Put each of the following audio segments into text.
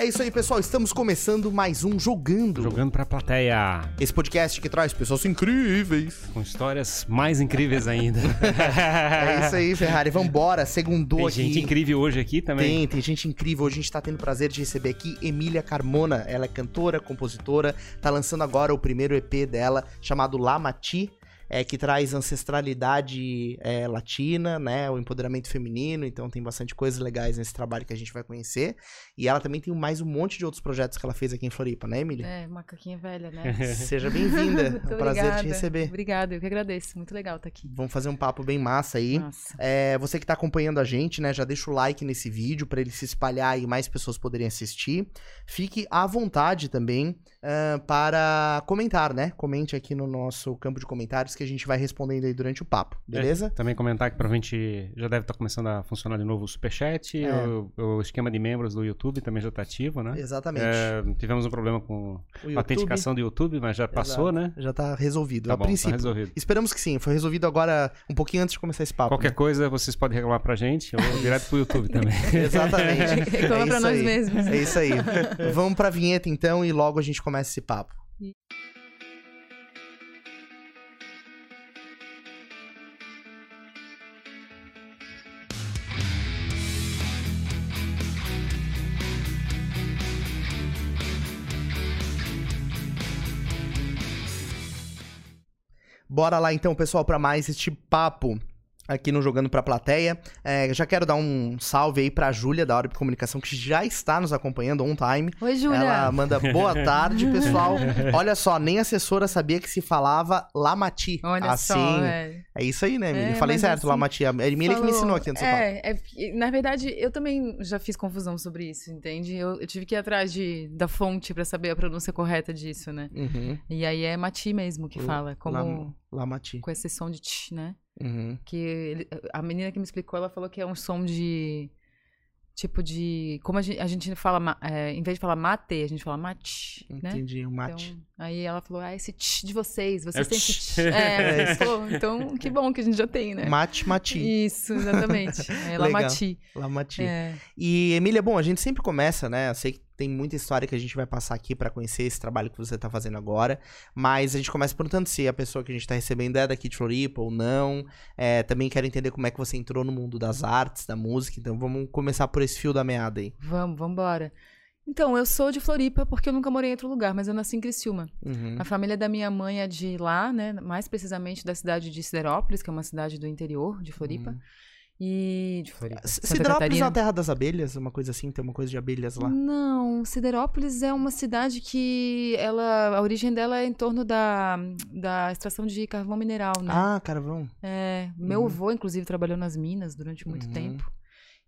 É isso aí, pessoal. Estamos começando mais um Jogando. Jogando pra plateia. Esse podcast que traz pessoas incríveis. Com histórias mais incríveis ainda. é isso aí, Ferrari. Vambora, segundou tem aqui. Tem gente incrível hoje aqui também. Tem, tem gente incrível. Hoje a gente tá tendo o prazer de receber aqui Emília Carmona. Ela é cantora, compositora, tá lançando agora o primeiro EP dela, chamado Lamati é, que traz ancestralidade é, latina, né? O empoderamento feminino, então tem bastante coisas legais nesse trabalho que a gente vai conhecer. E ela também tem mais um monte de outros projetos que ela fez aqui em Floripa, né, Emília? É, macaquinha velha, né? Seja bem-vinda. é um prazer obrigada. te receber. Obrigada, eu que agradeço. Muito legal estar aqui. Vamos fazer um papo bem massa aí. É, você que está acompanhando a gente, né? Já deixa o like nesse vídeo para ele se espalhar e mais pessoas poderem assistir. Fique à vontade também uh, para comentar, né? Comente aqui no nosso campo de comentários que a gente vai respondendo aí durante o papo, beleza? É, também comentar que provavelmente já deve estar começando a funcionar de novo o Superchat, é. o, o, esquema de membros do YouTube também já está ativo, né? Exatamente. É, tivemos um problema com a autenticação do YouTube, mas já passou, Exato. né? Já está resolvido. Tá a bom, princípio. Tá resolvido. Esperamos que sim. Foi resolvido agora um pouquinho antes de começar esse papo. Qualquer né? coisa vocês podem reclamar pra gente ou direto pro YouTube também. Exatamente. Reclama é pra nós aí. mesmos. É isso aí. Vamos pra vinheta então e logo a gente começa esse papo. Bora lá então, pessoal, para mais este papo aqui no Jogando Pra Plateia. É, já quero dar um salve aí pra Júlia, da Orb Comunicação, que já está nos acompanhando on time. Oi, Júlia. Ela manda boa tarde, pessoal. Olha só, nem a assessora sabia que se falava Lamati. Olha assim, só, é. é isso aí, né, Emília? É, Falei certo, assim, Lamati. A Emília que me ensinou aqui papo. é, é, na verdade, eu também já fiz confusão sobre isso, entende? Eu, eu tive que ir atrás de, da fonte pra saber a pronúncia correta disso, né? Uhum. E aí é Mati mesmo que fala, como... Lam- Lamati. Com esse som de tch, né? Uhum. Que ele- a menina que me explicou, ela falou que é um som de. Tipo de. Como a gente, a gente fala. é, em vez de falar mate, a gente fala mate, né? Entendi, o mate. Então, aí ela falou: Ah, esse tch de vocês, vocês É têm tch. esse tch. É, pô, então que bom que a gente já tem, né? Mate, mati. Isso, exatamente. É Legal. Lamati. Lamati. É. E, Emília, bom, a gente sempre começa, né? Eu sei que tem muita história que a gente vai passar aqui pra conhecer esse trabalho que você tá fazendo agora, mas a gente começa perguntando se a pessoa que a gente tá recebendo é daqui de Floripa ou não. É, também quero entender como é que você entrou no mundo das artes, da música, então vamos começar por esse fio da meada aí. Vamos, vamos embora. Então, eu sou de Floripa porque eu nunca morei em outro lugar, mas eu nasci em Criciúma. Uhum. A família da minha mãe é de lá, né? Mais precisamente da cidade de Siderópolis, que é uma cidade do interior de Floripa. E. De Floripa. Santa Siderópolis é a terra das abelhas, uma coisa assim, tem uma coisa de abelhas lá. Não, Siderópolis é uma cidade que ela, a origem dela é em torno da, da extração de carvão mineral, né? Ah, carvão. É, meu Uhum. avô, inclusive, trabalhou nas minas durante muito Uhum. tempo.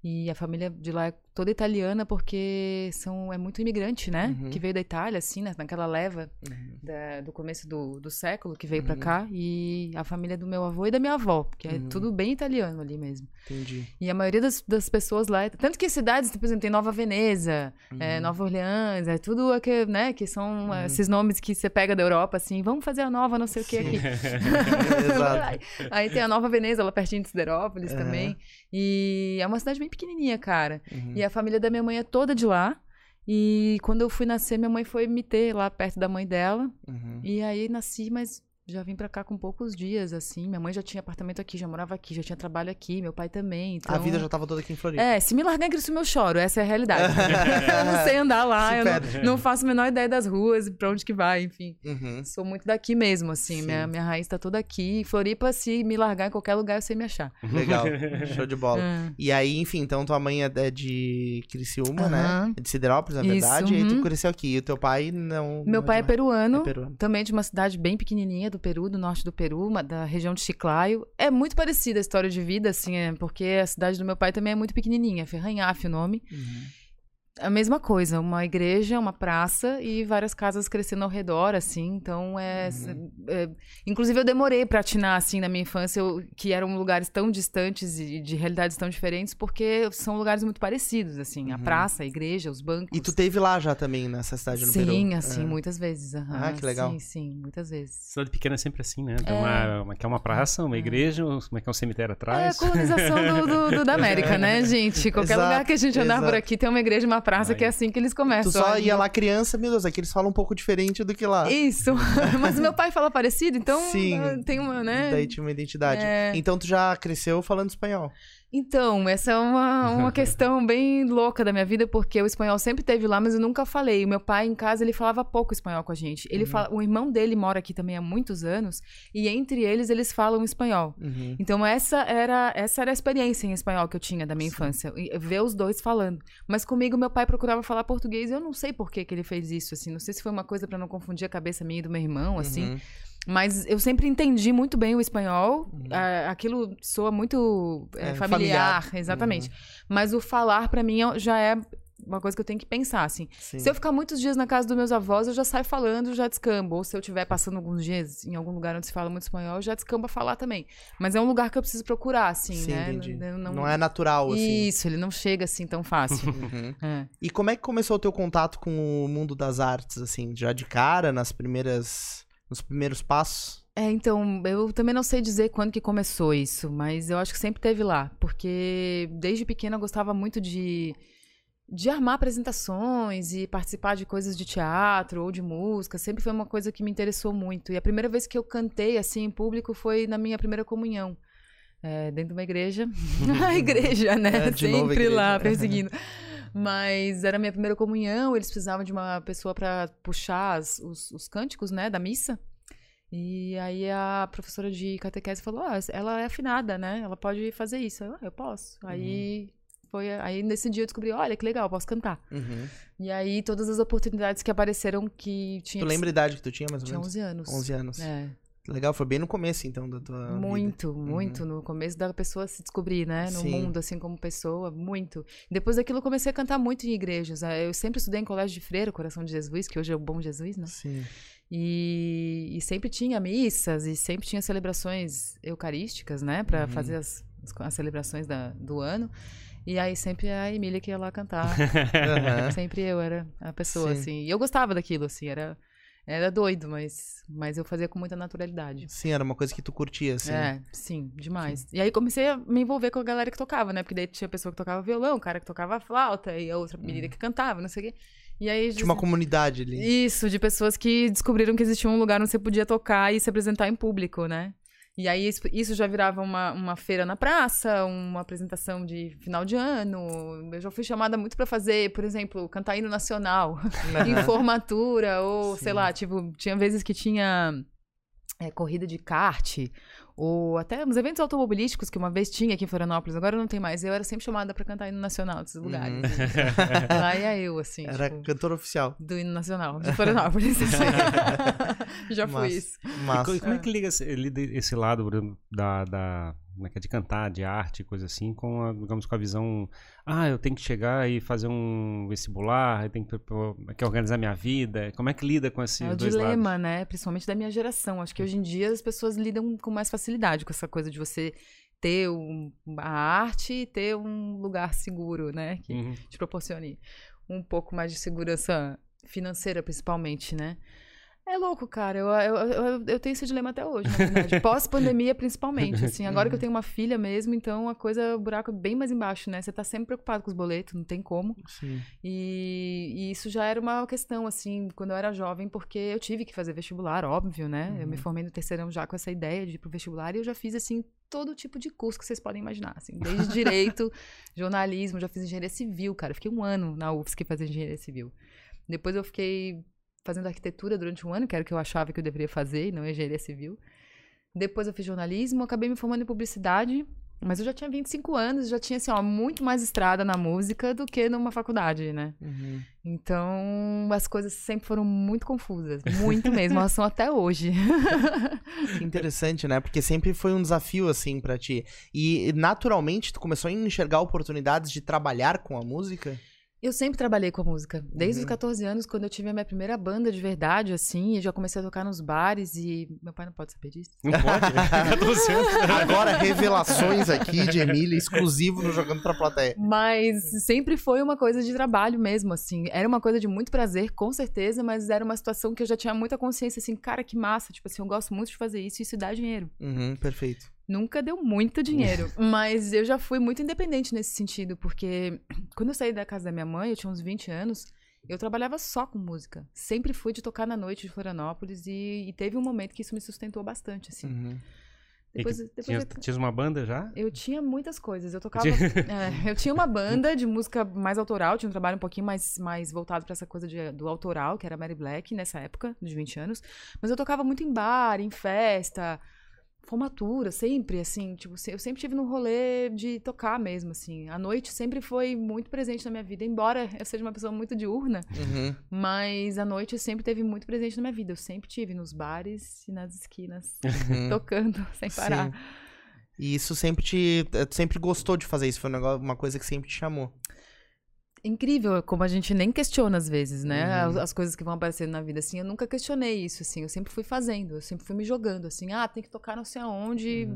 E a família de lá é toda italiana porque são, é muito imigrante, né? Uhum. Que veio da Itália, assim, né? naquela leva Uhum. da- do começo do, do século que veio pra Uhum. cá. E a família do meu avô e da minha avó, que é Uhum. tudo bem italiano ali mesmo. Entendi. E a maioria das, das pessoas lá. é- Tanto que cidades, por exemplo, tem Nova Veneza, é, Uhum. Nova Orleans, é tudo que, né, que são é, esses nomes que você pega da Europa, assim, vamos fazer a nova não sei o que aqui. Exato. Aí tem a Nova Veneza, lá pertinho de Siderópolis também. E é uma cidade bem pequenininha, cara. Uhum. E a família da minha mãe é toda de lá. E quando eu fui nascer, minha mãe foi me ter lá perto da mãe dela. Uhum. E aí nasci, mas já vim pra cá com poucos dias, assim. Minha mãe já tinha apartamento aqui, já morava aqui, já tinha trabalho aqui, meu pai também. Então... A vida já tava toda aqui em Floripa. É, se me largar em Criciúma eu choro, essa é a realidade. eu não sei andar lá, Se eu não, não faço a menor ideia das ruas, pra onde que vai, enfim. Uhum. Sou muito daqui mesmo, assim, Sim. minha, minha raiz tá toda aqui. Floripa, se me largar em qualquer lugar, eu sei me achar. Legal. Show de bola. Ah. E aí, enfim, então tua mãe é é de Criciúma, né? Aham. É de Siderópolis, na Isso, verdade. E aí tu uhum. cresceu aqui. E o teu pai não. Meu não pai é de lá. peruano, É peruano. também de uma cidade bem pequenininha do Peru, do norte do Peru, da região de Chiclayo. É muito parecida a história de vida, assim, é, porque a cidade do meu pai também é muito pequenininha, Ferranhafe o nome. Uhum. A mesma coisa, uma igreja, uma praça e várias casas crescendo ao redor, assim. Então, é, é- inclusive eu demorei pra atinar assim na minha infância, eu- que eram lugares tão distantes e de realidades tão diferentes, porque são lugares muito parecidos, assim, a praça, a igreja, os bancos. E tu teve lá já também, nessa cidade no Peru? Sim, assim, É. muitas vezes. aham, Ah, que legal. Sim, sim, muitas vezes. Cidade pequena é sempre assim, né? Tem uma, uma, que é uma praça, uma igreja, como é que é um cemitério É atrás. a colonização do, do- do- da América, né, gente? Qualquer Exato, lugar que a gente andar por exato. aqui tem uma igreja, uma praça Aí. que é assim que eles começam. Tu só Aí ia lá criança, meu Deus, aqui eles falam um pouco diferente do que lá. Isso. Mas meu pai fala parecido, então Sim. ah, tem uma, né? Daí tinha uma identidade. É. Então tu já cresceu falando espanhol. Então, essa é uma, uma questão bem louca da minha vida, porque o espanhol sempre teve lá, mas eu nunca falei. O meu pai, em casa, ele falava pouco espanhol com a gente. Ele fala, o irmão dele mora aqui também há muitos anos, e entre eles, eles falam espanhol. Uhum. Então, essa era, essa era a experiência em espanhol que eu tinha da minha infância, e ver os dois falando. Mas comigo, meu pai procurava falar português, e eu não sei por que, que ele fez isso, assim. Não sei se foi uma coisa pra não confundir a cabeça minha e do meu irmão, assim. Uhum. Mas eu sempre entendi muito bem o espanhol. Ah, aquilo soa muito é, É, familiar, familiar. exatamente. Mas o falar, pra mim, é- já é uma coisa que eu tenho que pensar, assim. Sim. Se eu ficar muitos dias na casa dos meus avós, eu já saio falando, já descambo. Ou se eu estiver passando alguns dias em algum lugar onde se fala muito espanhol, eu já descambo a falar também. Mas é um lugar que eu preciso procurar, assim, Sim, né? entendi. Não, Não, é natural, assim. Isso, ele não chega assim tão fácil. Uhum. É. E como é que começou o teu contato com o mundo das artes, assim? Já de cara, nas primeiras... Nos primeiros passos? É, então, eu também não sei dizer quando que começou isso, mas eu acho que sempre teve lá, porque desde pequena eu gostava muito de, de armar apresentações e participar de coisas de teatro ou de música, sempre foi uma coisa que me interessou muito. E a primeira vez que eu cantei assim em público foi na minha primeira comunhão. é, dentro de uma igreja. a igreja, né? É, Sempre lá, igreja. perseguindo. Mas era minha primeira comunhão, eles precisavam de uma pessoa para puxar as- os, os cânticos, né, da missa. E aí a professora de catequese falou: ah, ela é afinada, né? Ela pode fazer isso. Eu, ah, eu posso. Aí foi aí nesse dia eu descobri, olha que legal, posso cantar. Uhum. E aí todas as oportunidades que apareceram que tinha Tu lembra a idade que tu tinha, mais ou tinha menos? 11 anos. 11 anos. É, Legal, foi bem no começo, então, da tua vida. muito, muito no começo da pessoa se descobrir, né, no Sim. mundo assim como pessoa, muito. Depois daquilo eu comecei a cantar muito em igrejas. né? Eu sempre estudei em colégio de freira, Coração de Jesus, que hoje é o Bom Jesus, né? Sim. E, e sempre tinha missas e sempre tinha celebrações eucarísticas, né? Pra Uhum. fazer as, as, celebrações da, do ano. E aí sempre a Emília que ia lá cantar. Aham. sempre eu era a pessoa, Sim. assim. E eu gostava daquilo, assim. Era, era doido, mas, mas eu fazia com muita naturalidade. Sim, era uma coisa que tu curtia, assim. É, sim, demais. E aí comecei a me envolver com a galera que tocava, né? Porque daí tinha pessoa que tocava violão, cara que tocava flauta e a outra menina que cantava, não sei o quê. E aí. Tinha uma comunidade ali. isso, de pessoas que descobriram que existia um lugar onde você podia tocar e se apresentar em público, né? E aí isso- isso já virava uma, uma feira na praça, uma apresentação de final de ano. Eu já fui chamada muito pra fazer, por exemplo, cantar hino nacional em formatura, ou sei Sim. lá, tipo, tinha vezes que tinha é, corrida de kart, ou até uns eventos automobilísticos que uma vez tinha aqui em Florianópolis, agora não tem mais. Eu era sempre chamada pra cantar hino nacional desses lugares. Uhum. Lá ia eu, assim. Era tipo, cantor oficial. do hino nacional de Florianópolis. Já fui Massa. isso. E Massa. co- como é que liga esse, esse lado da, da como é que é, de cantar, de arte, coisa assim, com a, digamos com a visão, ah, eu tenho que chegar e fazer um vestibular, eu tenho que, pô, que organizar minha vida. Como é que lida com esses É o dilema, lados? né? Principalmente da minha geração. Acho que hoje em dia as pessoas lidam com mais facilidade com essa coisa de você ter um- a arte e ter um lugar seguro, né? Que Uhum. te proporcione um pouco mais de segurança financeira, principalmente, né? É louco, cara. Eu, eu, eu, eu tenho esse dilema até hoje, na verdade. Pós-pandemia, principalmente. Assim, agora que eu tenho uma filha mesmo, então a coisa, o buraco é bem mais embaixo, né? Você tá sempre preocupado com os boletos, não tem como. Sim. E, e isso já era uma questão, assim, quando eu era jovem, porque eu tive que fazer vestibular, óbvio, né? Eu me formei no terceirão já com essa ideia de ir pro vestibular e eu já fiz, assim, todo tipo de curso que vocês podem imaginar, assim. Desde direito, jornalismo, já fiz engenharia civil, cara. Eu fiquei um ano na UFSC fazendo engenharia civil. Depois eu fiquei fazendo arquitetura durante um ano, que era o que eu achava que eu deveria fazer, e não engenharia civil. Depois eu fiz jornalismo, acabei me formando em publicidade, mas eu já tinha 25 anos, já tinha, assim, ó, muito mais estrada na música do que numa faculdade, né? Uhum. Então, as coisas sempre foram muito confusas, muito mesmo, elas são até hoje. Que interessante, né? Porque sempre foi um desafio, assim, pra ti. E, naturalmente, tu começou a enxergar oportunidades de trabalhar com a música? Eu sempre trabalhei com a música. Desde Uhum. os 14 anos, quando eu tive a minha primeira banda de verdade, assim, e já comecei a tocar nos bares e meu pai não pode saber disso. Não pode? 14 anos. Agora, revelações aqui de Emília, exclusivo no Jogando pra Plateia. Mas sempre foi uma coisa de trabalho mesmo, assim. Era uma coisa de muito prazer, com certeza, mas era uma situação que eu já tinha muita consciência, assim, cara, que massa. Tipo assim, eu gosto muito de fazer isso e isso dá dinheiro. Uhum, perfeito. Nunca deu muito dinheiro, mas eu já fui muito independente nesse sentido, porque quando eu saí da casa da minha mãe, eu tinha uns 20 anos, eu trabalhava só com música. Sempre fui de tocar na noite de Florianópolis e, e teve um momento que isso me sustentou bastante, assim. Uhum. Depois, depois tinha, eu- tinha uma banda já? eu tinha muitas coisas. Eu tocava. é, eu tinha uma banda de música mais autoral, tinha um trabalho um pouquinho mais, mais voltado pra essa coisa de- do autoral, que era Mary Black nessa época, de 20 anos. Mas eu tocava muito em bar, em festa, formatura, sempre, assim. Tipo, eu sempre tive no rolê de tocar mesmo, assim. A noite sempre foi muito presente na minha vida, embora eu seja uma pessoa muito diurna, Uhum. mas a noite sempre teve muito presente na minha vida. Eu sempre tive nos bares e nas esquinas, Uhum. tocando sem parar. Sim. E isso sempre te. eh, sempre gostou de fazer isso? Foi um uma coisa que sempre te chamou. Incrível como a gente nem questiona às vezes, né? Uhum. As, as coisas que vão aparecendo na vida, assim. Eu nunca questionei isso, assim. Eu sempre fui fazendo, eu sempre fui me jogando, assim. Ah, tem que tocar não sei aonde.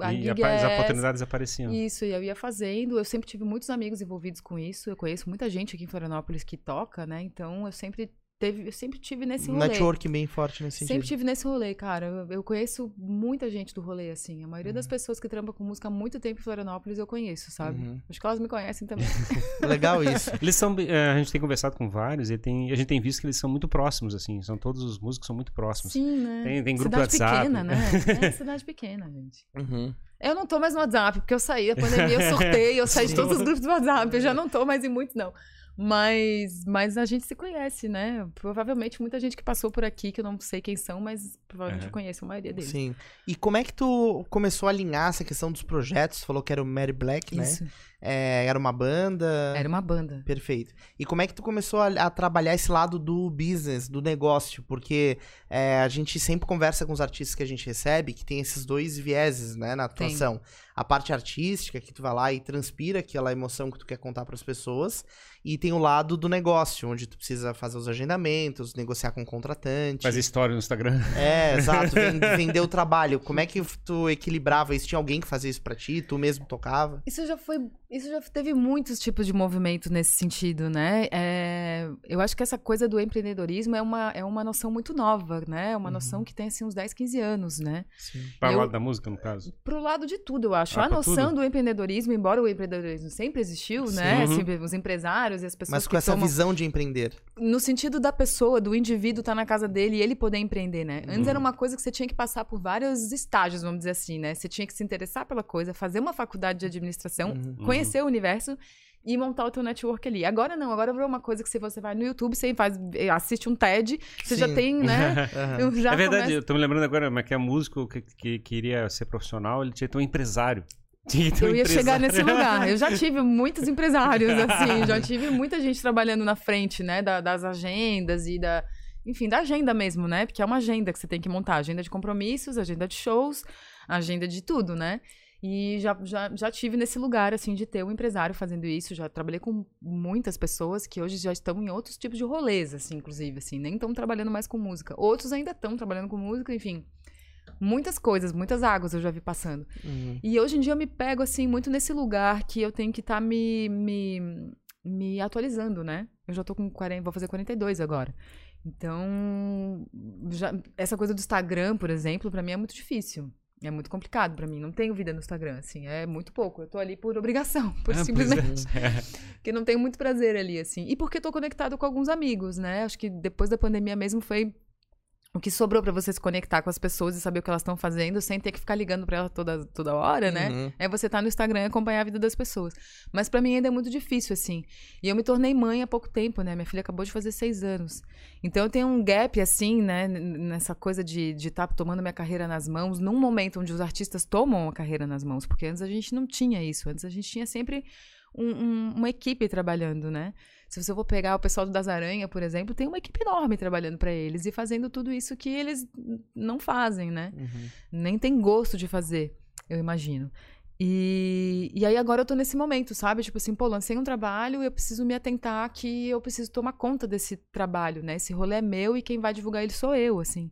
A e é as essa. oportunidades apareciam. Isso, e eu ia fazendo. Eu sempre tive muitos amigos envolvidos com isso. Eu conheço muita gente aqui em Florianópolis que toca, né? Então eu sempre teve, eu sempre tive nesse Um rolê. network bem forte nesse sentido. Sempre tive nesse rolê, cara. Eu, eu conheço muita gente do rolê, assim. A maioria das pessoas que trampam com música há muito tempo em Florianópolis eu conheço, sabe? Uhum. Acho que elas me conhecem também. Legal isso. Eles são, bem- eh, a gente tem conversado com vários e tem, a gente tem visto que eles são muito próximos, assim. São todos os músicos são muito próximos. Sim, né? Tem- tem grupo cidade WhatsApp. pequena, né? É, cidade pequena, gente. Uhum. Eu não tô mais no WhatsApp, porque eu saí da pandemia, eu sortei, eu saí de todos os grupos do WhatsApp. Eu já não tô mais em muitos, não. Mas, mas a gente se conhece, né? Provavelmente muita gente que passou por aqui, que eu não sei quem são, mas provavelmente É. eu conheço a maioria deles. Sim. E como é que tu começou a alinhar essa questão dos projetos? Falou que era o Mary Black, né? É, era uma banda. Era uma banda. Perfeito. E como é que tu começou a, a trabalhar esse lado do business, do negócio? Porque é, a gente sempre conversa com os artistas que a gente recebe que tem esses dois vieses, né, na atuação. A parte artística, que tu vai lá e transpira aquela emoção que tu quer contar para as pessoas. E tem o lado do negócio, onde tu precisa fazer os agendamentos, negociar com o contratante. Faz história no Instagram. É, exato, ven- vender o trabalho. Como é que tu equilibrava isso? Tinha alguém que fazia isso pra ti? Tu mesmo tocava? Isso já foi. Isso já teve muitos tipos de movimento nesse sentido, né? É, eu acho que essa coisa do empreendedorismo é uma, é uma noção muito nova, né? É uma noção que tem assim uns 10, 15 anos, né? Sim. Para o lado da música, no caso. Pro lado de tudo, eu acho. Ah, a noção tudo? do empreendedorismo, embora o empreendedorismo sempre existiu, né? Sim. Uhum. Sempre os empresários e as pessoas Mas que com essa tomam... visão de empreender. No sentido da pessoa, do indivíduo estar na casa dele e ele poder empreender, né? Antes Uhum. era uma coisa que você tinha que passar por vários estágios, vamos dizer assim, né? Você tinha que se interessar pela coisa, fazer uma faculdade de administração, Uhum. Conhecer o universo e montar o teu network ali. Agora não, agora virou uma coisa que se você vai no YouTube, você faz, eh, assiste um TED, você já Sim. tem, né? Eu já é verdade, começo- eu tô me lembrando agora, mas que é músico que, que queria ser profissional, ele tinha que ter um empresário. Tinha que ter um Eu ia chegar empresário. nesse lugar. Eu já tive muitos empresários, assim, já tive muita gente trabalhando na frente, né, da- das agendas e da. Enfim, da agenda mesmo, né? Porque é uma agenda que você tem que montar. Agenda de compromissos, agenda de shows, agenda de tudo, né? E já, já, já tive nesse lugar, assim, de ter um empresário fazendo isso. Já trabalhei com muitas pessoas que hoje já estão em outros tipos de rolês, assim, inclusive, assim. Nem estão trabalhando mais com música. Outros ainda estão trabalhando com música, enfim. Muitas coisas, muitas águas eu já vi passando. Uhum. E hoje em dia eu me pego, assim, muito nesse lugar que eu tenho que estar me, me, me atualizando, né? Eu já tô com 40, vou fazer 42 agora. Então, já- essa coisa do Instagram, por exemplo, pra mim é muito difícil. É muito complicado pra mim. Não tenho vida no Instagram, assim. É muito pouco. Eu tô ali por obrigação, por Ah, simplesmente. é. Porque não tenho muito prazer ali, assim. E porque tô conectado com alguns amigos, né? Acho que depois da pandemia mesmo foi o que sobrou pra você se conectar com as pessoas e saber o que elas estão fazendo sem ter que ficar ligando pra elas toda, toda hora, né? Uhum. É você estar no Instagram e acompanhar a vida das pessoas. Mas pra mim ainda é muito difícil, assim. E eu me tornei mãe há pouco tempo, né? Minha filha acabou de fazer seis anos. Então eu tenho um gap, assim, né? Nessa coisa de estar tomando minha carreira nas mãos, num momento onde os artistas tomam a carreira nas mãos. Porque antes a gente não tinha isso. Antes a gente tinha sempre um- um- uma equipe trabalhando, né? Se você for pegar o pessoal do Das Aranha, por exemplo, tem uma equipe enorme trabalhando pra eles e fazendo tudo isso que eles não fazem, né? Uhum. nem tem gosto de fazer, eu imagino. E, e aí agora eu tô nesse momento, sabe? Tipo assim, pô, lancei um trabalho e eu preciso me atentar que eu preciso tomar conta desse trabalho, né? Esse rolê é meu e quem vai divulgar ele sou eu, assim.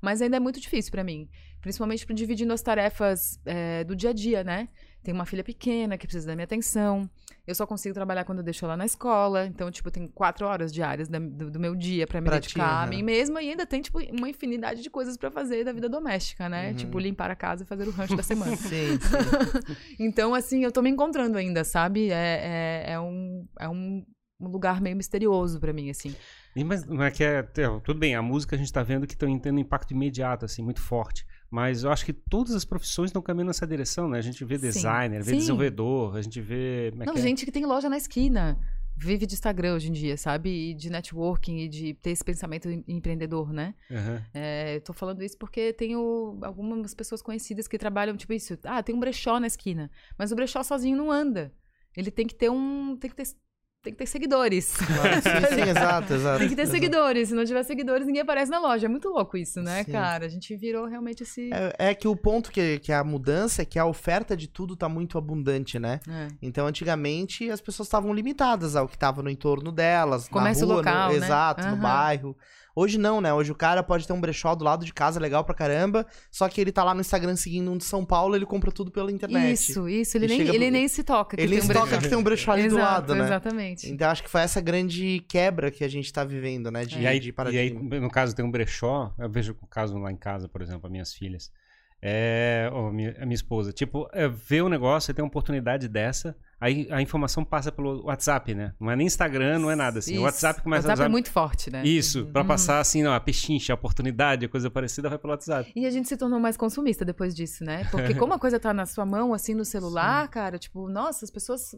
Mas ainda é muito difícil pra mim. Principalmente dividindo as tarefas é, do dia a dia, né? Tenho uma filha pequena que precisa da minha atenção. Eu só consigo trabalhar quando eu deixo ela na escola. Então, tipo, tenho quatro horas diárias da- do, do meu dia pra me Pra ti, dedicar a mim mesma. E ainda tem, tipo, uma infinidade de coisas pra fazer da vida doméstica, né? Uhum. Tipo, limpar a casa e fazer o rancho da semana. Sim, sim. Então, assim, eu tô me encontrando ainda, sabe? É, é, é um, é um, um lugar meio misterioso pra mim, assim. E, mas não é que é, tem- tudo bem, a música a gente tá vendo que estão tendo impacto imediato, assim, muito forte. Mas eu acho que todas as profissões estão caminhando nessa direção, né? A gente vê Sim. designer, vê Sim. desenvolvedor, a gente vê. é Não, que é? gente que tem loja na esquina. Vive de Instagram hoje em dia, sabe? E de networking e de ter esse pensamento em- empreendedor, né? Aham. É, eu tô falando isso porque tenho algumas pessoas conhecidas que trabalham, tipo isso. Ah, tem um brechó na esquina. Mas o brechó sozinho não anda. Ele tem que ter um. Tem que ter, tem que ter seguidores. Sim, sim, exato, exato. tem que ter exato. seguidores. Se não tiver seguidores, ninguém aparece na loja. É muito louco isso, né, Sim. cara? A gente virou realmente esse. É, é que o ponto que, que a mudança é que a oferta de tudo tá muito abundante, né? É. Então, antigamente, as pessoas estavam limitadas ao que estava no entorno delas, Comércio na rua, local, no, né? exato, no Aham. bairro. Hoje não, né? Hoje o cara pode ter um brechó do lado de casa legal pra caramba, só que ele tá lá no Instagram seguindo um de São Paulo, ele compra tudo pela internet. Isso, isso. Ele, nem, ele nem se toca. que Ele tem um se toca que tem um brechó ali do Exato, lado, né? Exatamente. Então acho que foi essa grande quebra que a gente tá vivendo, né? De, E aí, de e aí, paradigma. no caso, tem um brechó. Eu vejo o caso lá em casa, por exemplo, as minhas filhas. É, ó, minha, a minha esposa. Tipo, é, vê o negócio, você tem uma oportunidade dessa. Aí a informação passa pelo WhatsApp, né? Não é nem Instagram, não é nada assim. Isso. O WhatsApp começa WhatsApp a é usar. muito forte, né? Isso, pra passar assim, ó, a pechincha, a oportunidade, a coisa parecida, vai pelo WhatsApp. E a gente se tornou mais consumista depois disso, né? Porque como a coisa tá na sua mão, assim, no celular, cara, tipo, nossa, as pessoas.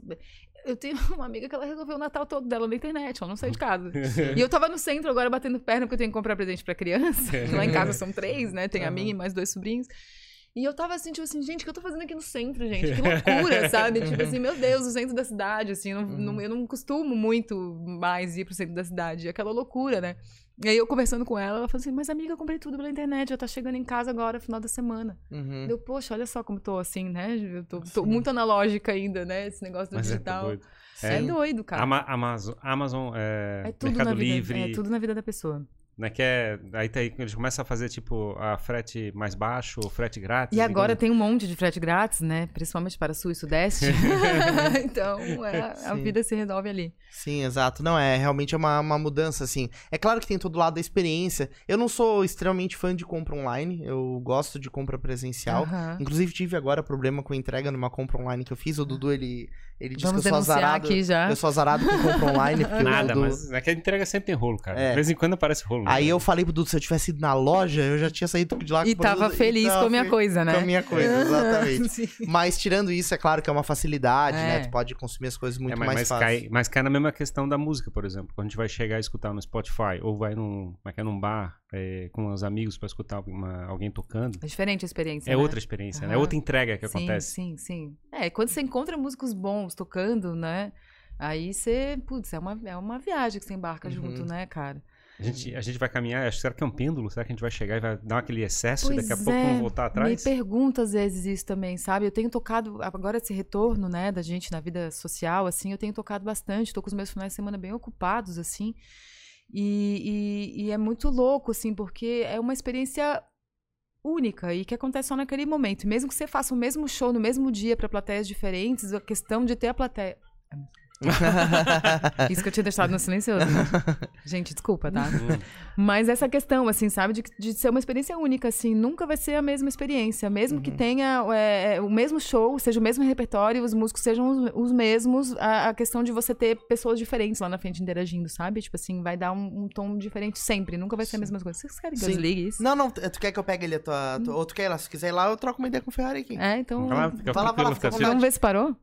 Eu tenho uma amiga que ela resolveu o Natal todo dela na internet, ela não saiu de casa. e eu tava no centro agora batendo perna porque eu tenho que comprar presente pra criança. Lá em casa são três, né? Tem a minha e mais dois sobrinhos. E eu tava assim, tipo assim, gente, o que eu tô fazendo aqui no centro, gente? Que loucura, sabe? Tipo assim, meu Deus, o centro da cidade, assim, eu não, não- eu não costumo muito mais ir pro centro da cidade. Aquela loucura, né? E aí eu conversando com ela, ela falou assim, mas amiga, eu comprei tudo pela internet, já tá chegando em casa agora, final da semana. Uhum. Deu, poxa, olha só como tô assim, né? Eu tô, tô muito analógica ainda, né? Esse negócio do Mas é digital. doido. É, É. doido, cara. Ama- Amazon, Amazon é, é tudo Mercado na vida, Livre, é tudo na vida da pessoa. Né? Que é, aí tá aí, eles começam a fazer tipo a frete mais baixo, o frete grátis. E agora tem um monte de frete grátis, né? Principalmente para Sul e Sudeste. então, é, a vida se resolve ali. Sim, exato. Não, é realmente é uma, uma mudança, assim. É claro que tem todo lado da experiência. Eu não sou extremamente fã de compra online, eu gosto de compra presencial. Aham. Inclusive, tive agora problema com entrega numa compra online que eu fiz. O Dudu, ele, ele disse Vamos que eu sou azarado. aqui já. Eu sou azarado com compra online, Nada, Dudu... mas é que a entrega sempre tem rolo, cara. É. De vez em quando aparece rolo. Né? Aí eu falei pro Dudu, se eu tivesse ido na loja, eu já tinha saído de lá com E tava feliz tava com a minha fe- coisa, né? Com a minha coisa, exatamente. Sim. Mas tirando isso, é claro que é uma facilidade, É. né? Tu pode consumir as coisas muito É, mas, mais mas fácil. cai, mas cai na mesma questão da música, por exemplo. Quando a gente vai chegar a escutar no Spotify, ou vai num, como é é, num bar é, com os amigos pra escutar uma- alguém tocando, É diferente a experiência. é né? outra experiência, né? É outra entrega que sim, acontece. Sim, sim. É, quando você encontra músicos bons tocando, né? Aí você, putz, é uma, é uma viagem que você embarca Uhum. junto, né, cara? A gente, a gente vai caminhar, acho, será que é um pêndulo? Será que a gente vai chegar e vai dar aquele excesso e Pois daqui a pouco é, vamos voltar atrás? Me pergunta às vezes isso também, sabe? Eu tenho tocado, agora esse retorno, né, da gente na vida social, assim, eu tenho tocado bastante, tô com os meus finais de semana bem ocupados, assim, e, e, e é muito louco, assim, porque é uma experiência única e que acontece só naquele momento. E mesmo que você faça o mesmo show no mesmo dia para plateias diferentes, a questão de ter a plateia... Isso que eu tinha deixado no silencioso. né? Gente, desculpa, tá? Hum. Mas essa questão, assim, sabe, de, de ser uma experiência única, assim, nunca vai ser a mesma experiência. Mesmo que tenha é, é, o mesmo show, seja o mesmo repertório, os músicos sejam os, os mesmos, a, a questão de você ter pessoas diferentes lá na frente interagindo, sabe? Tipo assim, vai dar um, um tom diferente sempre, nunca vai ser a mesma coisa. Vocês querem que eu Sim. desligue isso? Não, não, tu quer que eu pegue ali a tua. tua- ou tu quer ir lá? Se quiser ir lá, eu troco uma ideia com o Ferrari aqui. É, então. Fica vai lá, tranquilo, fica fica. Vamos ver se parou?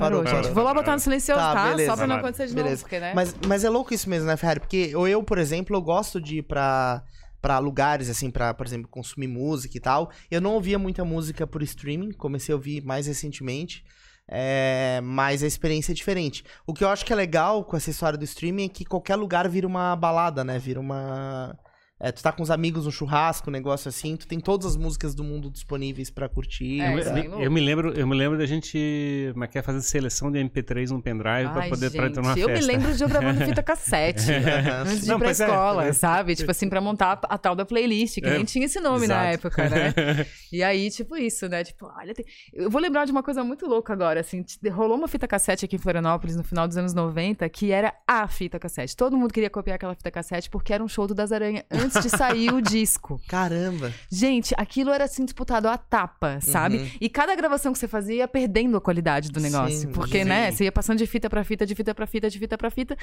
Parou, gente. parou. Vou lá botar no silencioso, Tá, tá? beleza. Só pra não acontecer de Beleza. novo, porque, né? Mas, mas é louco isso mesmo, né, Ferrari? Porque eu, eu, por exemplo, eu gosto de ir pra, pra lugares, assim, pra, por exemplo, consumir música e tal. Eu não ouvia muita música por streaming, comecei a ouvir mais recentemente. É, mas a experiência é diferente. O que eu acho que é legal com essa história do streaming é que qualquer lugar vira uma balada, né? Vira uma. É, tu tá com os amigos no churrasco, um negócio assim, tu tem todas as músicas do mundo disponíveis pra curtir. É, eu, aí, eu- eu me lembro, eu me lembro da gente, como é que é, fazer seleção de MP3 num pendrive pra Ai, poder pra entrar numa eu festa. me lembro de eu gravando fita cassete antes de ir pra é, escola, é. sabe? Tipo assim, pra montar a tal da playlist, que É, nem tinha esse nome na exato. época, né? E aí, tipo isso, né? Tipo, olha, tem- eu vou lembrar de uma coisa muito louca agora, assim, rolou uma fita cassete aqui em Florianópolis no final dos anos 90, que era a fita cassete. Todo mundo queria copiar aquela fita cassete porque era um show do Das Aranha antes de sair o disco. Caramba. Gente, aquilo era assim disputado à tapa, sabe? Uhum. E cada gravação que você fazia ia perdendo a qualidade do negócio. Sim, porque, sim. né, você ia passando de fita pra fita, de fita pra fita, de fita pra fita.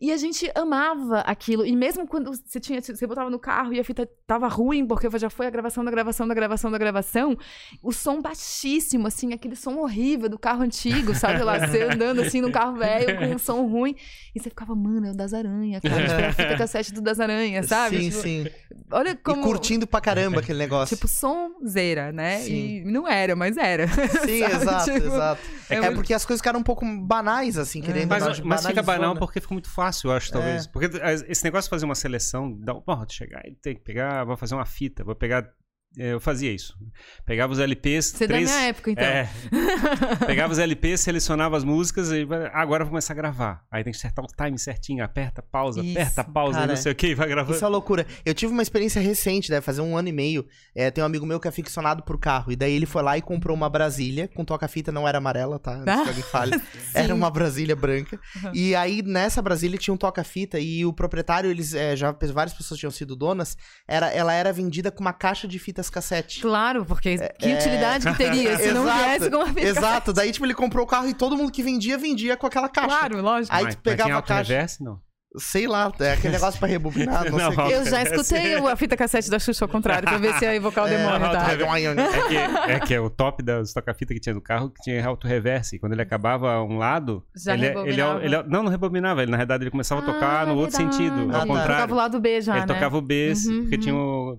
E a gente amava aquilo. E mesmo quando você tinha, você botava no carro e a fita tava ruim, porque já foi a gravação da gravação da gravação da gravação, o som baixíssimo, assim, aquele som horrível do carro antigo, sabe lá, você andando assim no carro velho com um som ruim. E você ficava, mano, é o das aranha, cara. Tipo, é a fita cassete do das aranha, sabe? Sim, Tipo, sim. Olha como. E curtindo pra caramba aquele negócio. Tipo, sonzeira, né? Sim. E não era, mas era. sim, exato, Tipo, exato. é É, muito- porque as coisas ficaram um pouco banais, assim, querendo Mas, ou não, mas fica banal porque fica muito fácil, eu acho, talvez. É. Porque esse negócio de fazer uma seleção, dá, porra, tu chegar e tem que pegar, vou fazer uma fita, vou pegar. É, Eu fazia isso. Pegava os LPs. Você três, da minha época, então. É. Pegava os LPs, selecionava as músicas e ah, agora eu vou começar a gravar. Aí tem que acertar o time certinho, aperta, pausa, Isso, aperta, pausa, cara. não sei o que, vai gravando. Isso é loucura. Eu tive uma experiência recente, deve fazer um ano e meio. É, tem um amigo meu que é ficcionado por carro. E daí ele foi lá e comprou uma Brasília, com toca-fita, não era amarela, tá? Antes que alguém fale. Era uma Brasília branca. E aí, nessa Brasília, tinha um toca-fita. E o proprietário, eles é, já várias pessoas tinham sido donas. Era, ela era vendida com uma caixa de fitas cassete. Claro, porque que utilidade que teria se não Exato, viesse com uma fita Exato. Daí, tipo, ele comprou o carro e todo mundo que vendia, vendia com aquela caixa. Claro, lógico. Aí Mas- tu mas pegava tinha a caixa. auto-reverse, não. Sei lá, é aquele negócio pra rebobinar, não, Não, sei o quê. Eu já escutei a fita cassete da Xuxa ao contrário, pra ver se ia evocar o É, demônio, tá? auto-reverse. É que, é que é o top das toca-fita que tinha no carro, que tinha auto-reverse. E quando ele acabava um lado, Já ele, ele, rebobinava. ele- Não, não rebobinava. Ele, na verdade, ele começava a tocar Ah, no é outro verdade. sentido, Ah, ao tá. contrário. Tocava o lado B já, ele né? tocava o B, Uhum, porque uhum.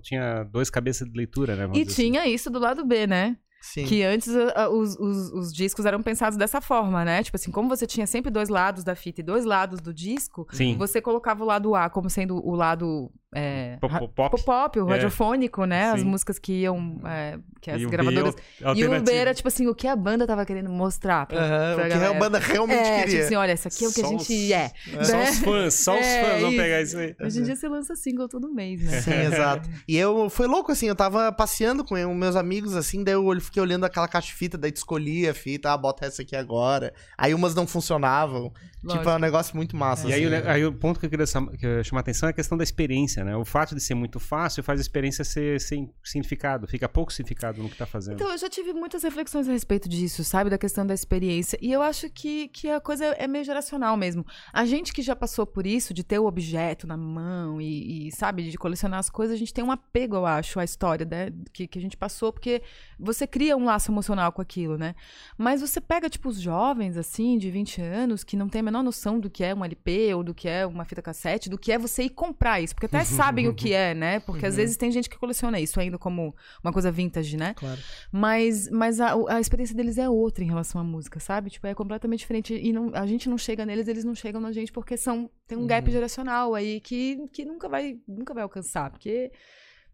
tinha, tinha dois cabeças de leitura, né? E assim. tinha isso do lado B, né? Sim. Que antes a- a- os, os, os discos eram pensados dessa forma, né? Tipo assim, como você tinha sempre dois lados da fita e dois lados do disco, Sim. você colocava o lado A como sendo o lado é, Pop- pop. pop, o É. radiofônico, né? As Sim. músicas que iam. é, que as E o B gravadoras. E o B era, tipo assim, o que a banda tava querendo mostrar pra, Aham, pra o que galera. a banda realmente é, queria. tipo assim, olha, isso aqui é o que a Só gente os- é. Só né? os fãs, só os É, fãs vão pegar isso aí. Hoje em dia você lança single todo mês, né? Sim, exato. E eu foi louco assim, eu tava passeando com eu- meus amigos assim, daí eu olh- fiquei olhando aquela caixa de fita, daí tu escolhia a fita, ah, bota essa aqui agora. Aí umas não funcionavam. Tipo, Lógico. é um negócio muito massa. E aí, assim, o ne- aí o ponto que eu queria chamar a atenção é a questão da experiência, né? O fato de ser muito fácil faz a experiência ser sem significado, fica pouco significado no que tá fazendo. Então, eu já tive muitas reflexões a respeito disso, sabe? Da questão da experiência. E eu acho que, que a coisa é meio geracional mesmo. A gente que já passou por isso, de ter o objeto na mão e, e, sabe, de colecionar as coisas, a gente tem um apego, eu acho, à história né? que, que a gente passou, porque você cria um laço emocional com aquilo, né? Mas você pega, tipo, os jovens, assim, de 20 anos, que não tem a menor noção do que é um LP ou do que é uma fita cassete, do que é você ir comprar isso. Porque até sabem o que é, né? Porque às vezes tem gente que coleciona isso ainda como uma coisa vintage, né? Claro. Mas, mas a, a experiência deles é outra em relação à música, sabe? Tipo, é completamente diferente. E não- a gente não chega neles, eles não chegam na gente porque são, tem um gap geracional aí que, que nunca, vai, nunca vai alcançar. Porque,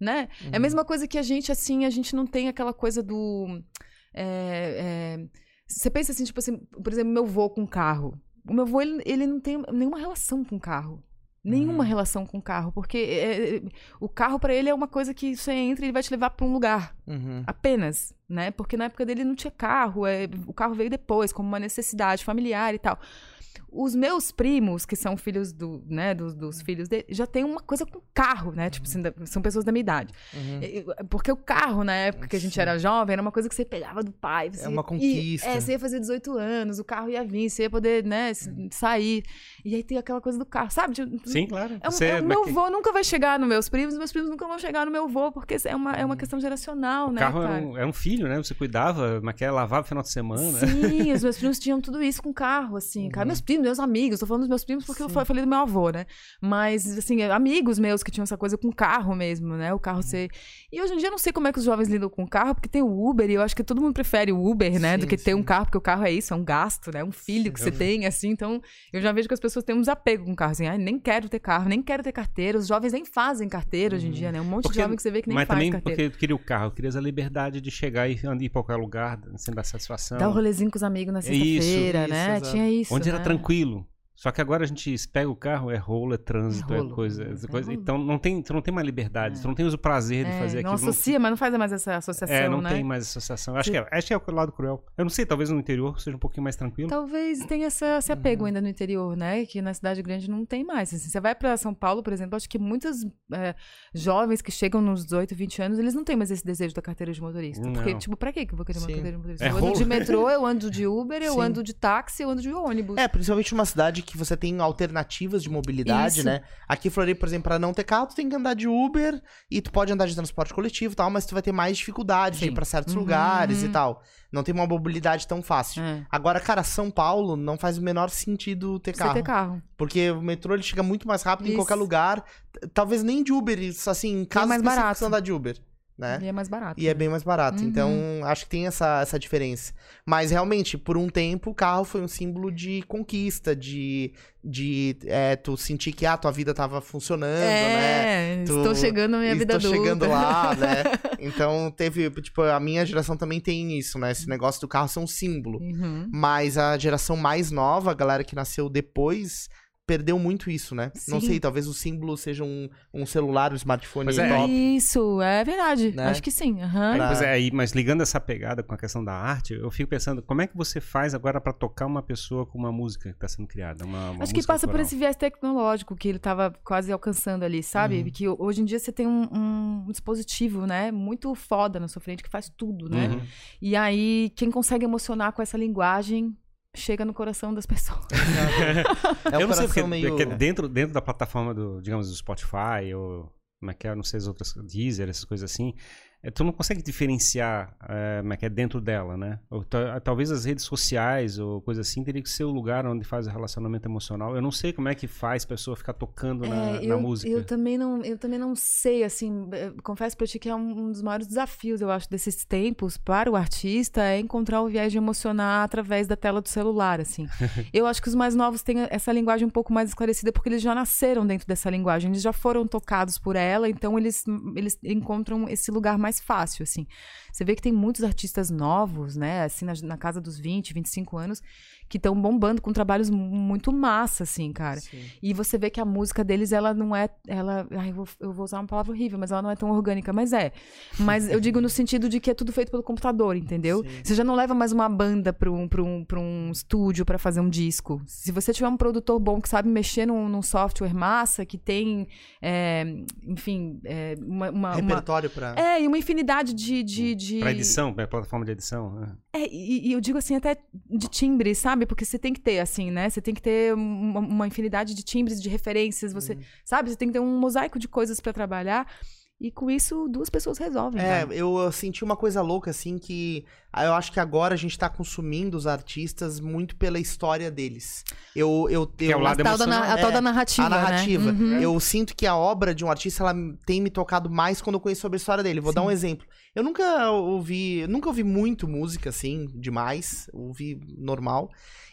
né? É a mesma coisa que a gente, assim, a gente não tem aquela coisa do. é, é, você pensa assim, tipo assim, por exemplo, meu avô com carro. O meu avô, ele, ele não tem nenhuma relação com carro. Nenhuma relação com carro, porque é, o carro pra ele é uma coisa que você entra e ele vai te levar pra um lugar Uhum. apenas, né? Porque na época dele não tinha carro, é, o carro veio depois, como uma necessidade familiar e tal. Os meus primos, que são filhos do, né, dos, dos filhos dele, já tem uma coisa com carro, né? Tipo, assim, são pessoas da minha idade. Uhum. E- Porque o carro, na época que a gente era jovem, era uma coisa que você pegava do pai. Você É uma conquista. é, você ia fazer 18 anos, o carro ia vir, você ia poder, né, s- sair. E aí tem aquela coisa do carro, sabe? Tipo, Sim, claro. é um- Você- é- o mas meu que- avô nunca vai chegar nos meus primos, meus primos nunca vão chegar no meu avô, porque é uma, é uma questão geracional, o né, carro cara? é um, é um filho, né? Você cuidava, mas quer lavar no final de semana. Sim, os meus primos tinham tudo isso com carro, assim. Cara, meus primos de meus amigos, tô falando dos meus primos porque eu Sim. fa- falei do meu avô, né? Mas, assim, amigos meus que tinham essa coisa com carro mesmo, né? O carro ser. E hoje em dia eu não sei como é que os jovens lidam com o carro, porque tem o Uber, e eu acho que todo mundo prefere o Uber, né? do Sim, que ter um sim. carro, porque o carro é isso, é um gasto, né? Um filho que você tem, assim. Então, eu já vejo que as pessoas têm um desapego com o carro, assim, ai, nem quero ter carro, nem quero ter carteira. Os jovens nem fazem carteira hoje em dia, né? Um monte Porque- de jovem que você vê que nem Mas faz também carteira. porque tu queria o carro, querias a liberdade de chegar e ir pra qualquer lugar sem dar satisfação. Dar um rolezinho com os amigos na sexta-feira, né? exato. Tinha isso. Onde era né? Tranquilo. Só que agora a gente pega o carro, é rolo, é trânsito, é, rolo, coisa. é é coisa. Então não tem, tu não tem mais liberdade, tu não tem o prazer de É, fazer não aquilo. associa, mas não faz mais essa associação, é, não né? tem mais associação. Acho que, é, acho que é o lado cruel. Eu não sei, talvez no interior seja um pouquinho mais tranquilo. Talvez tenha essa, esse apego Uhum. ainda no interior, né? Que na cidade grande não tem mais. Assim, você vai para São Paulo, por exemplo, acho que muitos é, jovens que chegam nos 18, 20 anos, eles não têm mais esse desejo da carteira de motorista. Porque, Não. tipo, pra quê que eu vou querer uma Sim. carteira de motorista? É eu ando de metrô, eu ando de Uber, eu Sim. ando de táxi, eu ando de ônibus. É, principalmente numa cidade que você tem alternativas de mobilidade, Isso. né? Aqui em Floripa, por exemplo, pra não ter carro, tu tem que andar de Uber e tu pode andar de transporte coletivo e tal, mas tu vai ter mais dificuldade de ir pra certos Uhum. lugares e tal. Não tem uma mobilidade tão fácil. É. Agora, cara, São Paulo não faz o menor sentido ter Você carro. ter carro. Porque o metrô ele chega muito mais rápido em Isso. qualquer lugar. Talvez nem de Uber, assim, em casos mais específicos barato. andar de Uber, né? E é mais barato. E é bem mais barato. Uhum. Então, acho que tem essa, essa diferença. Mas, realmente, por um tempo, o carro foi um símbolo de conquista, de, de é, tu sentir que a tua vida tava funcionando, né? É, Tu- estou chegando na minha vida Estou adulta. chegando lá, né? Então, teve, tipo, a minha geração também tem isso, né? Esse negócio do carro ser um símbolo. Uhum. Mas a geração mais nova, a galera que nasceu depois, perdeu muito isso, né? Não Sim. sei, talvez o símbolo seja um, um celular, um smartphone Pois é. top. Isso, é verdade. Né? Acho que sim. Pra- Pois é, aí, mas ligando essa pegada com a questão da arte, eu fico pensando, como é que você faz agora pra tocar uma pessoa com uma música que tá sendo criada? Uma, uma Acho que passa por esse viés tecnológico que ele estava quase alcançando ali, sabe? Uhum. Que hoje em dia você tem um, um dispositivo, né, muito foda na sua frente que faz tudo, né? Uhum. E aí, quem consegue emocionar com essa linguagem chega no coração das pessoas. É um eu não sei, coração porque, meio... porque dentro, dentro da plataforma do, digamos, do Spotify ou como é que é, não sei as outras, Deezer, essas coisas assim, é, tu não consegue diferenciar é, como é que é dentro dela, né? Ou ta- talvez as redes sociais ou coisa assim teria que ser o lugar onde faz o relacionamento emocional. Eu não sei como é que faz a pessoa ficar tocando na, É, na eu, música. eu também não, eu também não sei, assim, eh, confesso pra ti que é um, um dos maiores desafios, eu acho, desses tempos para o artista é encontrar o viés de emocionar através da tela do celular, assim. eu acho que os mais novos têm essa linguagem um pouco mais esclarecida porque eles já nasceram dentro dessa linguagem, eles já foram tocados por ela, então eles, eles encontram esse lugar mais fácil, assim. Você vê que tem muitos artistas novos, né, assim, na, na casa dos 20, 25 anos, que estão bombando com trabalhos mu- muito massa, assim, cara. Sim. E você vê que a música deles, ela não é. Ela, ai, eu, vou, eu vou usar uma palavra horrível, mas ela não é tão orgânica, mas é. Mas eu digo no sentido de que é tudo feito pelo computador, entendeu? Sim. Você já não leva mais uma banda pra um, pra um, pra um estúdio pra fazer um disco. Se você tiver um produtor bom que sabe mexer num, num software massa, que tem, é, enfim, é, uma. uma- Repertório pra... é, e uma infinidade de. de, de... Pra edição, pra plataforma de edição. né? É, e, e eu digo assim, até de timbre, sabe? Porque você tem que ter, assim, né? Você tem que ter uma, uma infinidade de timbres, de referências, você, Uhum. sabe? Você tem que ter um mosaico de coisas pra trabalhar. E com isso, duas pessoas resolvem. É, cara. eu, eu senti uma coisa louca, assim, que eu acho que agora a gente tá consumindo os artistas muito pela história deles. Eu, eu, é eu o lado a tal, da, na- a tal É, da narrativa. a narrativa. Né? Uhum. Eu sinto que a obra de um artista ela tem me tocado mais quando eu conheço sobre a história dele. Vou dar Sim. um exemplo. Eu nunca ouvi, nunca ouvi muito música assim, demais. Ouvi normal.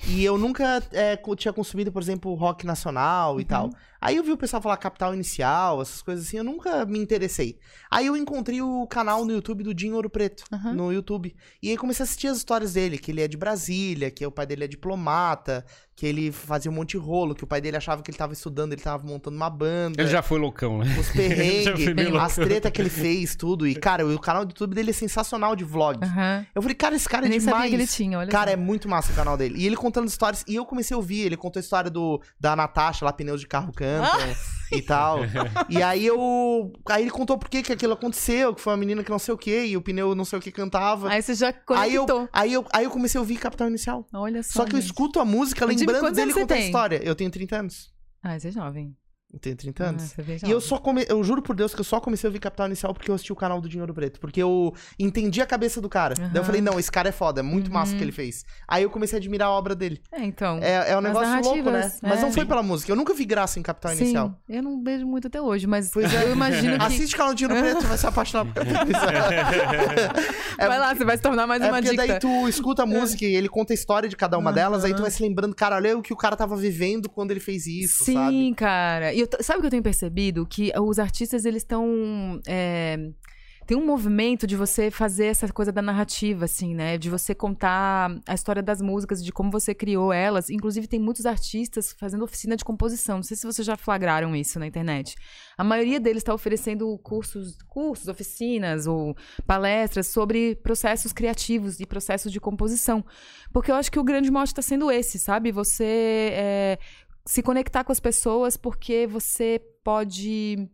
E eu nunca é, tinha consumido, por exemplo, rock nacional e Uhum. tal. Aí eu vi o pessoal falar Capital Inicial, essas coisas assim, eu nunca me interessei. Aí eu encontrei o canal no YouTube do Dinho Ouro Preto, Aham. no YouTube. E aí comecei a assistir as histórias dele, que ele é de Brasília, que o pai dele é diplomata, que ele fazia um monte de rolo, que o pai dele achava que ele tava estudando, ele tava montando uma banda. Ele já foi loucão, né? Os perrengues, as tretas que ele fez, tudo. E, cara, o canal do YouTube dele é sensacional de vlog. Aham. Eu falei, cara, esse cara Eu é nem demais. sabia que ele tinha, olha Cara, é muito massa o canal dele. E ele contando histórias. E eu comecei a ouvir. Ele contou a história do, da Natasha, lá, pneus de carro cantam e tal. E aí eu. Aí ele contou por que, que aquilo aconteceu, que foi uma menina que não sei o que, e o pneu não sei o que cantava. Aí você já Aí eu, conectou. aí, eu, aí eu comecei a ouvir Capital Inicial. Olha só. Só que eu gente. escuto a música Jimmy, lembrando dele contar a história. Eu tenho 30 anos. Ah, você é jovem. Tenho 30 anos. Ah, você vê E eu só come... eu juro por Deus que eu só comecei a ouvir Capital Inicial porque eu assisti o canal do Dinheiro Preto. Porque eu entendi a cabeça do cara. Daí eu falei, não, esse cara é foda, é muito massa o Uhum. que ele fez. Aí eu comecei a admirar a obra dele. É, então. É, é um negócio louco, né? narrativas, Mas é. não foi Sim. pela música. Eu nunca vi graça em Capital Sim, Inicial. eu não vejo muito até hoje, mas Pois é. eu imagino que... Assiste o canal do Dinheiro Preto, vai se apaixonar por Capital Inicial. É vai lá, você vai se tornar mais É uma porque dica. daí tu escuta a música e ele conta a história de cada uma delas, aí tu vai se lembrando, cara, olha o que o cara tava vivendo quando ele fez isso, Sim, sabe? cara. E eu sabe o que eu tenho percebido? Que os artistas, eles estão. é, Tem um movimento de você fazer essa coisa da narrativa, assim, né? De você contar a história das músicas, de como você criou elas. Inclusive, tem muitos artistas fazendo oficina de composição. Não sei se vocês já flagraram isso na internet. A maioria deles está oferecendo cursos, cursos, oficinas ou palestras sobre processos criativos e processos de composição. Porque eu acho que o grande mote está sendo esse, sabe? Você é, se conectar com as pessoas porque você pode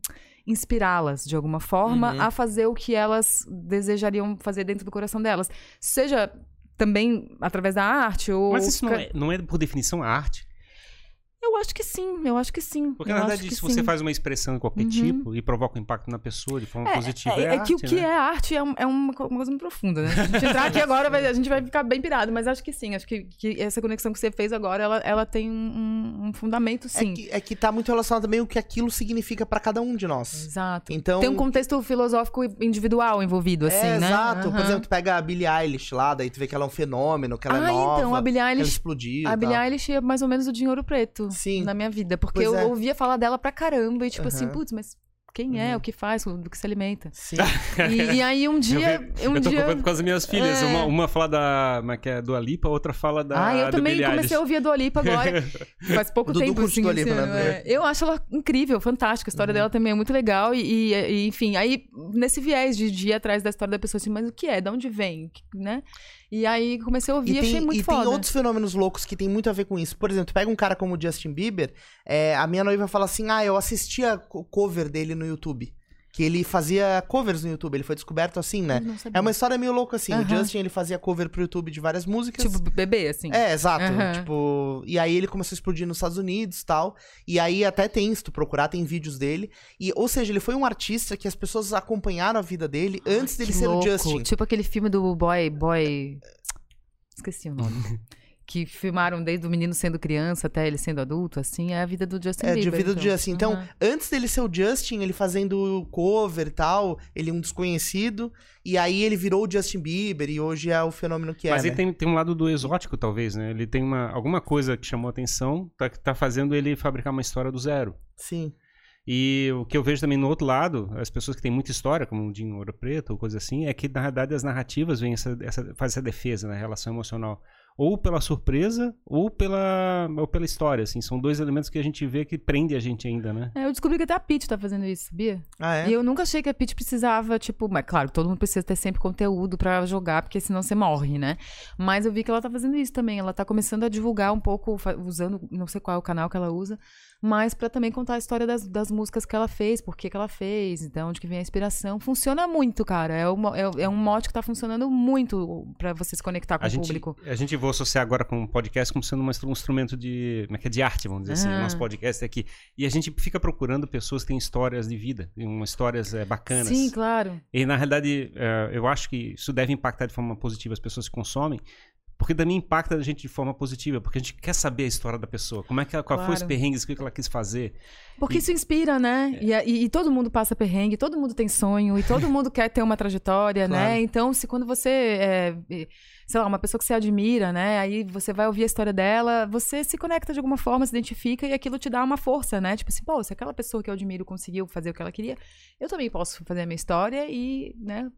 inspirá-las de alguma forma Uhum. a fazer o que elas desejariam fazer dentro do coração delas. Seja também através da arte ou Mas isso não é, não é por definição arte. Eu acho que sim, eu acho que sim. Porque, eu na verdade, se você sim. faz uma expressão de qualquer Uhum. tipo e provoca um impacto na pessoa de forma positiva, é, é, é que o arte, que né? é arte é, um- é uma, co- uma coisa muito profunda, né? Se a gente entrar aqui agora, vai- a gente vai ficar bem pirado, mas acho que sim. Acho que, que essa conexão que você fez agora, ela, ela tem um, um fundamento, sim. É que, é que tá muito relacionado também o que aquilo significa pra cada um de nós. Exato. Então, Tem um contexto filosófico individual envolvido, assim, é, né? exato. Por Aham. exemplo, tu pega a Billie Eilish lá, daí tu vê que ela é um fenômeno, que ela ah, é nova, então, a Billie que ela Eilish. explodiu. A Billie tal. Eilish é mais ou menos o dinheiro preto Sim. na minha vida. Porque Pois eu é. ouvia falar dela pra caramba e, tipo assim, Aham. putz, mas quem é, Uhum. o que faz, do que se alimenta. Sim. E, e aí um Eu, dia. vi- um eu tô dia... acompanhando com as minhas filhas. É. Uma, uma fala da, como é que é, Dua Lipa, a outra fala da Ah, eu do também Billie comecei a ouvir a Dua Lipa agora. Faz pouco Dudu tempo, assim. Dua Lipa, esse ano, né? é. Eu acho ela incrível, fantástica. A Uhum. história dela também é muito legal. E, e- e, enfim, aí, nesse viés de, de ir atrás da história da pessoa, assim, mas o que é? De onde vem? Né? E aí comecei a ouvir e, E, tem, achei muito e foda. tem outros fenômenos loucos que tem muito a ver com isso. Por exemplo, pega um cara como o Justin Bieber, é, a minha noiva fala assim: ah, eu assistia o cover dele no YouTube. Que ele fazia covers no YouTube, ele foi descoberto assim, né? É uma história meio louca assim. O Aham. Justin ele fazia cover pro YouTube de várias músicas. Tipo, bebê, assim. É, exato. Aham. Tipo, e aí ele começou a explodir nos Estados Unidos e tal. E aí até tem, se tu procurar, tem vídeos dele. E, ou seja, ele foi um artista que as pessoas acompanharam a vida dele antes dele Que ser louco. o Justin. Tipo aquele filme do Boy. Boy. Esqueci o nome. que filmaram desde o menino sendo criança até ele sendo adulto, assim, é a vida do Justin É, Bieber. de vida do então. Justin. Então, Aham. antes dele ser o Justin, ele fazendo cover e tal, ele é um desconhecido. E aí ele virou o Justin Bieber e hoje é o fenômeno que Mas é. ele né? tem, tem um lado do exótico, talvez, né? Ele tem uma, alguma coisa que chamou atenção, tá, tá fazendo ele fabricar uma história do zero. Sim. E o que eu vejo também no outro lado, as pessoas que têm muita história, como o Dinho Ouro Preto ou coisa assim, é que na verdade as narrativas vêm essa, essa, faz essa defesa na relação emocional. Ou pela surpresa, ou pela, ou pela história, assim. São dois elementos que a gente vê que prende a gente ainda, né? É, eu descobri que até a Pitty tá fazendo isso, sabia? Ah, é? E eu nunca achei que a Pitty precisava, tipo, mas claro, todo mundo precisa ter sempre conteúdo pra jogar, porque senão você morre, né? Mas eu vi que ela tá fazendo isso também. Ela tá começando a divulgar um pouco, usando, não sei qual é o canal que ela usa, mas pra também contar a história das, das músicas que ela fez, por que que ela fez, então onde que vem a inspiração. Funciona muito, cara. É, uma, é, é um mote que tá funcionando muito pra você se conectar com A o gente, público. a gente vou associar agora com o podcast como sendo um instrumento de, como é que é, de arte, vamos dizer assim, Ah. o nosso podcast aqui. E a gente fica procurando pessoas que têm histórias de vida, umas histórias eh, bacanas. Sim, claro. E na realidade, eh, eu acho que isso deve impactar de forma positiva as pessoas que consomem, porque também impacta a gente de forma positiva, porque a gente quer saber a história da pessoa, como é que ela, qual foi os Claro. perrengues, o que ela quis fazer. Porque isso inspira, né? É. E, e- e todo mundo passa perrengue, todo mundo tem sonho, e todo mundo quer ter uma trajetória, Claro. né? Então, se quando você é, sei lá, uma pessoa que você admira, né? Aí você vai ouvir a história dela, você se conecta de alguma forma, se identifica e aquilo te dá uma força, né? Tipo assim, pô, se aquela pessoa que eu admiro conseguiu fazer o que ela queria, eu também posso fazer a minha história e, né?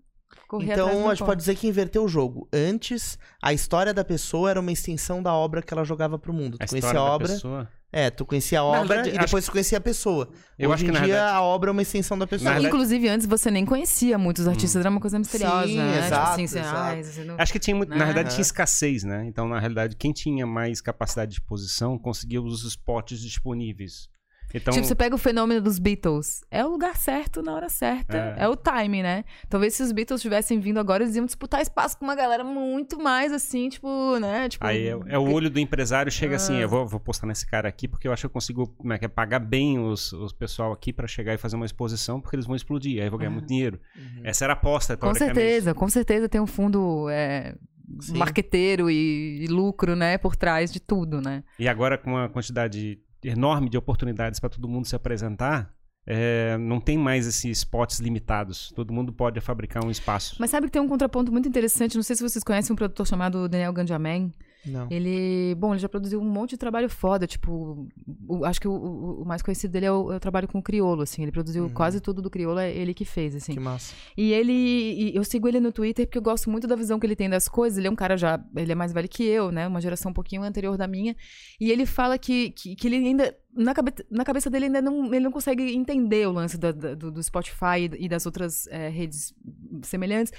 Correr atrás Então, a gente pode dizer que inverteu o jogo. Antes, a história da pessoa era uma extensão da obra que ela jogava pro mundo. A Tu conhecia história a obra. pessoa. É, tu conhecia a Na obra verdade, e depois tu conhecia a pessoa. Eu Hoje acho em que, na dia, verdade- a obra é uma extensão da pessoa. Na verdade- Inclusive, antes você nem conhecia muitos artistas, era uma coisa misteriosa, Sim, né? exato, tipo assim, você, exato. você não... Acho que tinha, muito- na Né? verdade Aham. tinha escassez, né? Então, na realidade, quem tinha mais capacidade de exposição conseguia os spots disponíveis. Então, Tipo, você pega o fenômeno dos Beatles. É o lugar certo na hora certa. É. É, o time, né? Talvez se os Beatles tivessem vindo agora, eles iam disputar espaço com uma galera muito mais assim, tipo, né? Tipo, aí é, é o olho do empresário chega assim, Ah. eu vou, vou postar nesse cara aqui porque eu acho que eu consigo como é, que é, pagar bem os, os pessoal aqui pra chegar e fazer uma exposição porque eles vão explodir, aí eu vou ganhar muito dinheiro. Essa era a aposta, Ah. Com certeza, com certeza tem um fundo é, Sim. marqueteiro e, e lucro, né, por trás de tudo, né? E agora com uma quantidade enorme de oportunidades para todo mundo se apresentar, é, não tem mais esses spots limitados. Todo mundo pode fabricar um espaço. Mas sabe que tem um contraponto muito interessante, não sei se vocês conhecem um produtor chamado Daniel Ganjamin. Não. Ele, bom, ele já produziu um monte de trabalho foda, tipo, o- acho que o, o- mais conhecido dele é o, é o trabalho com o Criolo, assim, ele produziu quase tudo do Criolo, é ele que fez, assim. Que massa. E ele, e eu sigo ele no Twitter porque eu gosto muito da visão que ele tem das coisas. Ele é um cara já, ele é mais velho que eu, né? Uma geração um pouquinho anterior da minha. E ele fala que, que, que ele ainda, na, cabe, na cabeça dele, ainda não, ele não consegue entender o lance da- da- do, do Spotify e das outras eh, redes semelhantes.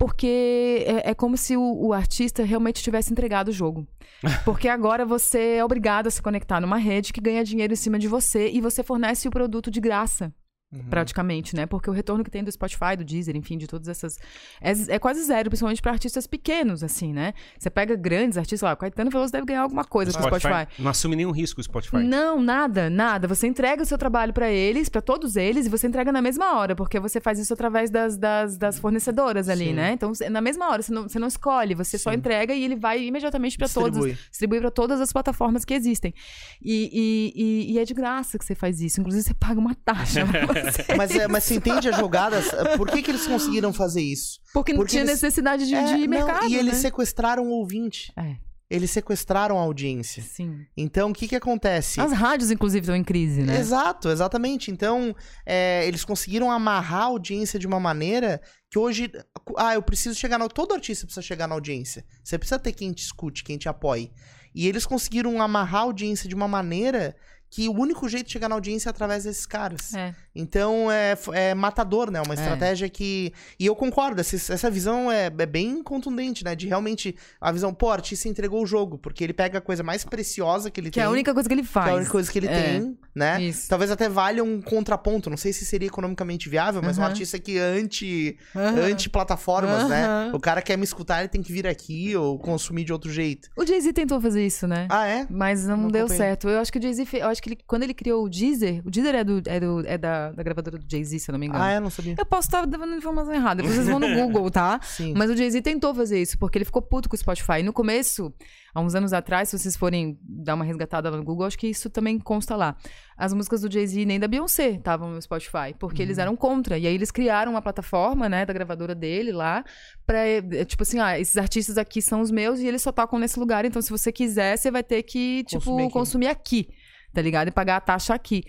Porque é, é como se o, o artista realmente tivesse entregado o jogo. Porque agora você é obrigado a se conectar numa rede que ganha dinheiro em cima de você e você fornece o produto de graça Uhum. praticamente, né? Porque o retorno que tem do Spotify, do Deezer, enfim, de todas essas. É, é quase zero, principalmente para artistas pequenos, assim, né? Você pega grandes artistas lá, o Caetano Veloso deve ganhar alguma coisa com o Spotify. Não assume nenhum risco o Spotify. Não, nada, nada. Você entrega o seu trabalho para eles, para todos eles, e você entrega na mesma hora, porque você faz isso através das, das, das fornecedoras ali, Sim. né? Então, na mesma hora, você não, você não escolhe, você só Sim. entrega e ele vai imediatamente para todos Distribui. distribui para todas as plataformas que existem. E, e, e- e é de graça que você faz isso. Inclusive, você paga uma taxa. Mas, é, mas você entende as jogadas? Por que, que eles conseguiram fazer isso? Porque, não Porque tinha eles- necessidade de, É, de não, mercado. e eles né? sequestraram o ouvinte. É, Eles sequestraram a audiência. sim. Então, o que que acontece? As rádios, inclusive, estão em crise, né? Exato, exatamente. Então, é, eles conseguiram amarrar a audiência de uma maneira que hoje. Ah, eu preciso chegar na. Todo artista precisa chegar na audiência. Você precisa ter quem te escute, quem te apoie. E eles conseguiram amarrar a audiência de uma maneira que o único jeito de chegar na audiência é através desses caras. É. Então é, é matador, né? Uma estratégia que. E eu concordo, essa, essa visão é, é bem contundente, né? De realmente. A visão, pô, o artista entregou o jogo, porque ele pega a coisa mais preciosa que ele Que tem. é a única coisa que ele que faz. é a única coisa que ele É. tem, né? Isso. Talvez até valha um contraponto. Não sei se seria economicamente viável, mas um Aham. artista que é anti, Aham. anti-plataformas, né? Aham. O cara quer me escutar, ele tem que vir aqui ou consumir de outro jeito. O Jay-Z tentou fazer isso, né? Ah, é? Mas não, Não deu acompanhei. certo. Eu acho que o Jay-Z, fe- eu acho que ele- quando ele criou o Deezer, o Deezer é, do, é, do- é da, da gravadora do Jay-Z, se eu não me engano. Ah, é? Não sabia. Eu posso estar dando informação errada, depois vocês vão no Google, tá? Sim. Mas o Jay-Z tentou fazer isso, porque ele ficou puto com o Spotify. No começo, há uns anos atrás, se vocês forem dar uma resgatada lá no Google, acho que isso também consta lá. As músicas do Jay-Z nem da Beyoncé estavam no Spotify, porque eles eram contra. E aí eles criaram uma plataforma, né, da gravadora dele lá, pra, eh, tipo assim, ah, esses artistas aqui são os meus e eles só tocam nesse lugar, então se você quiser, você vai ter que, tipo, Consumir consumir aqui. aqui, tá ligado? E pagar a taxa aqui.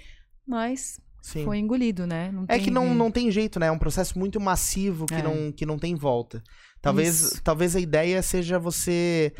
Mas Sim. foi engolido, né? Não É tem- que não, não tem jeito, né? É um processo muito massivo que, É. não, que não tem volta. Talvez, Isso. talvez a ideia seja você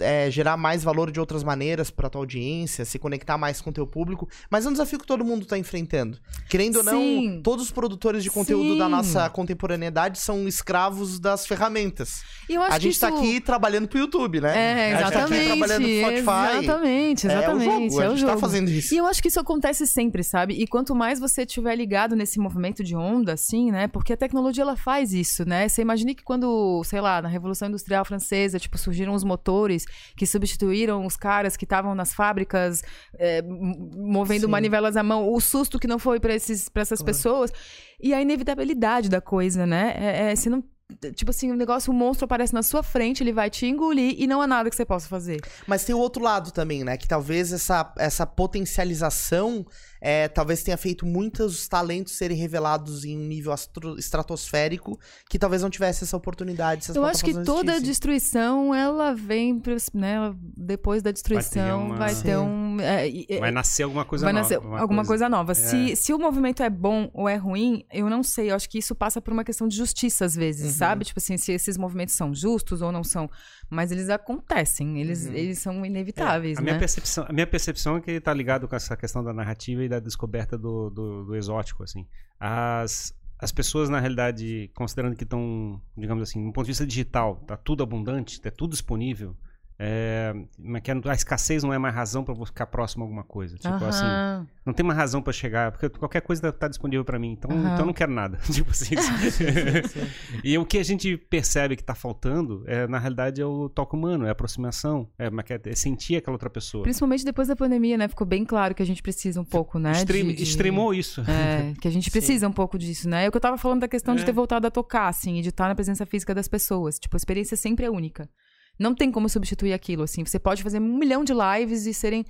é, gerar mais valor de outras maneiras pra tua audiência, se conectar mais com o teu público, mas é um desafio que todo mundo tá enfrentando. Querendo ou não, Sim. todos os produtores de conteúdo da Sim. nossa contemporaneidade são escravos das ferramentas. Eu acho A que gente tá isso- aqui trabalhando pro YouTube, né? É, A gente tá aqui exatamente. trabalhando pro Spotify. Exatamente, É o exatamente. jogo, é a o gente jogo. tá fazendo isso. E eu acho que isso acontece sempre, sabe? E quanto mais você estiver ligado nesse movimento de onda, assim, né? Porque a tecnologia, ela faz isso, né? Você imagina que quando, sei lá, na Revolução Industrial Francesa, tipo, surgiram os motores que substituíram os caras que estavam nas fábricas é, movendo Sim. manivelas à mão, o susto que não foi para essas Claro. pessoas e a inevitabilidade da coisa, né? É, é, você não... Tipo assim, o negócio, o monstro aparece na sua frente, ele vai te engolir e não há nada que você possa fazer. Mas tem o outro lado também, né? Que talvez essa, essa potencialização é, talvez tenha feito muitos talentos serem revelados em um nível astro- estratosférico que talvez não tivesse essa oportunidade. se as Eu acho que toda existissem. destruição, ela vem, né, depois da destruição, uma- vai ter um... é, Vai nascer alguma coisa vai nova. nascer uma alguma coisa, nova. Se, É. se o movimento é bom ou é ruim, eu não sei. Eu acho que isso passa por uma questão de justiça, às vezes, Uhum. sabe? Tipo assim, se esses movimentos são justos ou não são. Mas eles acontecem, eles, Uhum. eles são inevitáveis, a minha, né? percepção, a minha percepção é que ele tá ligado com essa questão da narrativa e da descoberta do, do, do exótico, assim. As, as pessoas, na realidade, considerando que estão, digamos assim, do ponto de vista digital, tá tudo abundante, tá tudo disponível, é, mas que a escassez não é mais razão pra eu ficar próximo a alguma coisa. Tipo assim, Aham. não tem mais razão pra chegar, porque qualquer coisa tá- tá disponível pra mim, então, Aham. então eu não quero nada. tipo assim. e o que a gente percebe que tá faltando, é, na realidade, é o toque humano, é a aproximação, é, é- é sentir aquela outra pessoa. Principalmente depois da pandemia, né? Ficou bem claro que a gente precisa um pouco, né? Extrem- de- de- Extremou isso. É, que a gente precisa um pouco disso, né? É o que eu tava falando da questão de É. ter voltado a tocar, assim, e de estar na presença física das pessoas. Tipo, a experiência sempre é única. Não tem como substituir aquilo, assim. Você pode fazer um milhão de lives e serem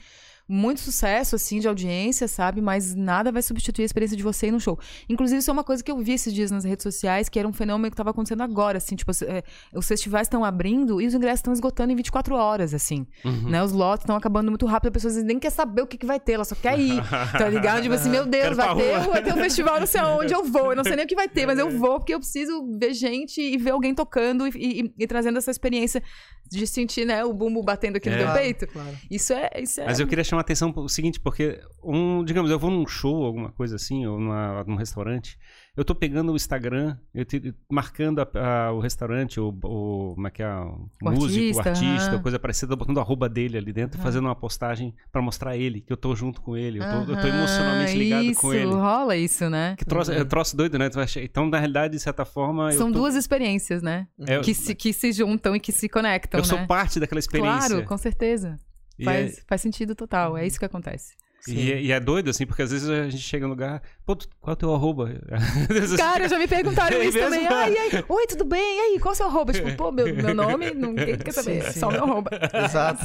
muito sucesso, assim, de audiência, sabe? Mas nada vai substituir a experiência de você ir no show. Inclusive, isso é uma coisa que eu vi esses dias nas redes sociais, que era um fenômeno que tava acontecendo agora, assim. Tipo, é, os festivais estão abrindo e os ingressos estão esgotando em 24 horas, assim. Uhum. Né? Os lotes estão acabando muito rápido, as pessoas nem querem saber o que, que vai ter, ela só quer ir, tá ligado? Tipo assim, meu Deus, vai ter, vai ter um festival, não sei aonde eu vou, eu não sei nem o que vai ter, mas eu vou porque eu preciso ver gente e ver alguém tocando e, e- e trazendo essa experiência de sentir, né, o bumbo batendo aqui no É. meu peito. Claro. Isso é, isso é... Mas eu queria chamar a atenção pro seguinte, porque, um, digamos, eu vou num show, alguma coisa assim, ou numa, num restaurante, eu tô pegando o Instagram, eu te- marcando a- a- o restaurante, o, o, como é que é, o, O músico, artista, o artista, coisa parecida, botando o arroba dele ali dentro, fazendo uma postagem pra mostrar ele, que eu tô junto com ele, eu tô, eu tô emocionalmente ligado isso, com ele. rola isso, né? Que troço, é troço doido, né? Então, na realidade, de certa forma. eu São tô- duas experiências, né? é, Que se, que se juntam e que se conectam, eu sou né? parte daquela experiência. Claro, com certeza. E Faz, é- faz sentido total, é isso que acontece. E, é- e é doido, assim, porque às vezes a gente chega no lugar, pô, tu- qual é o teu arroba? Cara, já me perguntaram É isso mesmo? também. Ai, ai, oi, tudo bem? E aí, qual é o seu arroba? Tipo, pô, meu, meu nome, ninguém quer saber, Sim, é sim. só meu arroba. Exato.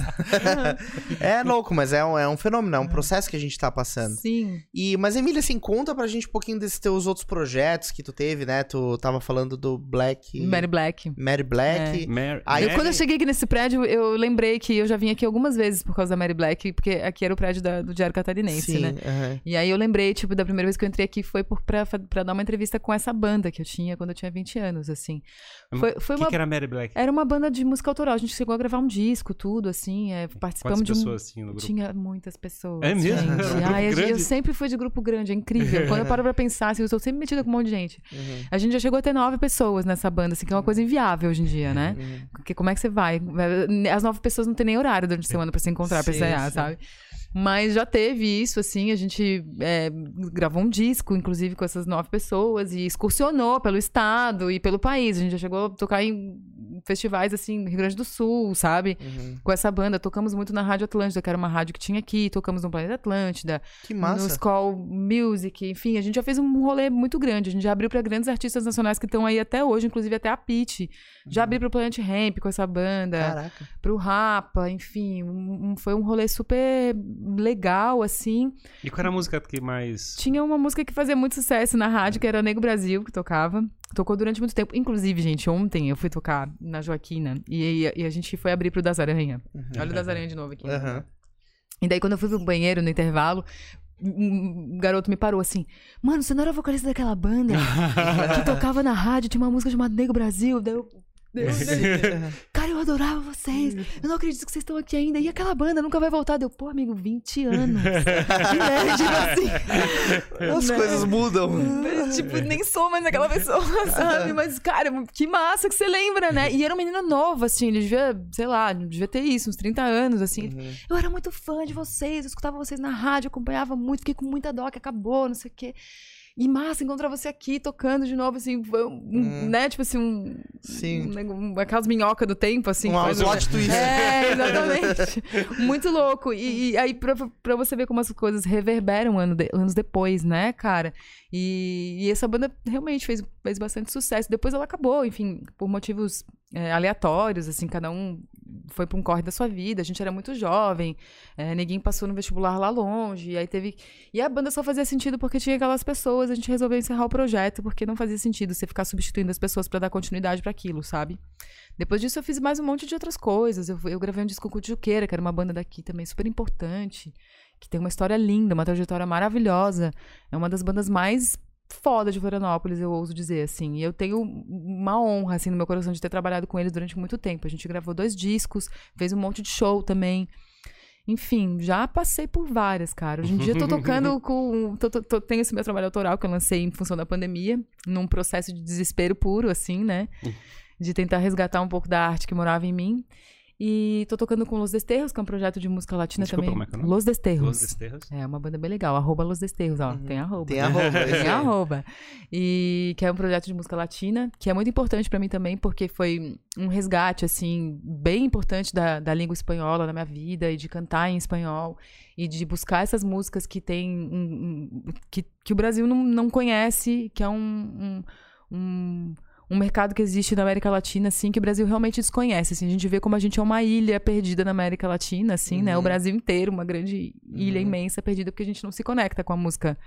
é louco, mas é um, é um fenômeno, é um processo que a gente tá passando. Sim. E, mas, Emília, assim, conta pra gente um pouquinho desses teus outros projetos que tu teve, né? Tu tava falando do Black... Mary Black. Mary Black. Mary- Aí- Eu, quando eu cheguei aqui nesse prédio, eu lembrei que eu já vim aqui algumas vezes por causa da Mary Black, porque aqui era o prédio da- do Diário Catarinense, Sim, né? aham. E aí eu lembrei, tipo, da primeira vez que eu entrei aqui foi pra dar uma entrevista com essa banda que eu tinha quando eu tinha 20 anos, assim. Foi, foi O que, uma. que era Mary Black? Era uma banda de música autoral. A gente chegou a gravar um disco, tudo, assim. é, participamos Quantas de um. pessoas tinham no grupo? Tinha muitas pessoas. É mesmo? Um Ai, eu sempre fui de grupo grande, é incrível. Quando eu paro pra pensar, assim, eu sou sempre metida com um monte de gente. Uhum. A gente já chegou a ter nove pessoas nessa banda, assim, que é uma coisa inviável hoje em dia, né? Uhum. Porque como é que você vai? As nove pessoas não têm nem horário durante a semana pra se encontrar, pra Sim, ensaiar, sim. sabe? Mas já teve isso, assim, a gente é, gravou um disco, inclusive, com essas nove pessoas, e excursionou pelo estado e pelo país. A gente já chegou a tocar em festivais, assim, no Rio Grande do Sul, sabe? Uhum. Com essa banda. Tocamos muito na Rádio Atlântida, que era uma rádio que tinha aqui, tocamos no Planeta Atlântida, Que no massa. Skull Music, enfim, a gente já fez um rolê muito grande. A gente já abriu pra grandes artistas nacionais que estão aí até hoje, inclusive até a Pitty. Já abri pro Planet Ramp com essa banda Caraca. pro Rapa, enfim, um- um- foi um rolê super legal, assim. E qual era a música que mais. Tinha uma música que fazia muito sucesso na rádio, que era Nego Brasil, que tocava. Tocou durante muito tempo. Inclusive, gente, ontem eu fui tocar na Joaquina e, e a gente foi abrir pro Das Aranha. Olha o Das Aranha de novo aqui. Aham. E daí, quando eu fui pro banheiro no intervalo, um garoto me parou assim: Mano, você não era vocalista daquela banda que tocava na rádio, tinha uma música chamada Nego Brasil? Daí eu. Daí- Cara, eu adorava vocês. Eu não acredito que vocês estão aqui ainda. E aquela banda nunca vai voltar. Deu, pô, amigo, 20 anos. né? Tipo assim. As né? coisas mudam. Tipo, nem sou mais aquela pessoa, sabe? Mas, cara, que massa que você lembra, né? E era um menino novo, assim, ele devia, sei lá, devia ter isso, uns 30 anos, assim. Uhum. Eu era muito fã de vocês, eu escutava vocês na rádio, acompanhava muito, fiquei com muita dó que acabou, não sei o quê. E massa encontrar você aqui tocando de novo, assim, um, Hum. né? Tipo assim, um. Sim. um aquelas minhocas do tempo, assim. Um faz plot twist. É, exatamente. muito louco. E, e aí, pra, pra você ver como as coisas reverberam ano de- anos depois, né, cara? E, e essa banda realmente fez, fez bastante sucesso. Depois ela acabou, enfim, por motivos é, aleatórios, assim, cada um foi pra um corre da sua vida. A gente era muito jovem, é, ninguém passou no vestibular lá longe, e aí teve. E a banda só fazia sentido porque tinha aquelas pessoas, a gente resolveu encerrar o projeto, porque não fazia sentido você ficar substituindo as pessoas pra dar continuidade pra aquilo, sabe? Depois disso, eu fiz mais um monte de outras coisas. Eu, eu gravei um disco com o Juqueira, que era uma banda daqui também super importante, que tem uma história linda, uma trajetória maravilhosa. É uma das bandas mais foda de Florianópolis, eu ouso dizer, assim. E eu tenho uma honra, assim, no meu coração de ter trabalhado com eles durante muito tempo. A gente gravou dois discos, fez um monte de show também. Enfim, já passei por várias, cara. Hoje em dia eu tô tocando com. Tô, tô- tô- tenho esse meu trabalho autoral que eu lancei em função da pandemia, num processo de desespero puro, assim, né? De tentar resgatar um pouco da arte que morava em mim. E tô tocando com Los Desterros, que é um projeto de música latina Desculpa, também. como é que é? Los Desterros. Los Desterros. É uma banda bem legal. Arroba Los Desterros, ó. Uhum. Tem arroba. Tem arroba. Tem arroba. E que é um projeto de música latina, que é muito importante pra mim também, porque foi um resgate, assim, bem importante da, da língua espanhola na minha vida, e de cantar em espanhol, e de buscar essas músicas que tem. um- um- que, que o Brasil não, não conhece, que é um. um, um mercado que existe na América Latina, assim, que o Brasil realmente desconhece, assim. A gente vê como a gente é uma ilha perdida na América Latina, assim, né? O Uhum. Brasil inteiro, uma grande ilha Uhum. imensa perdida, porque a gente não se conecta com a música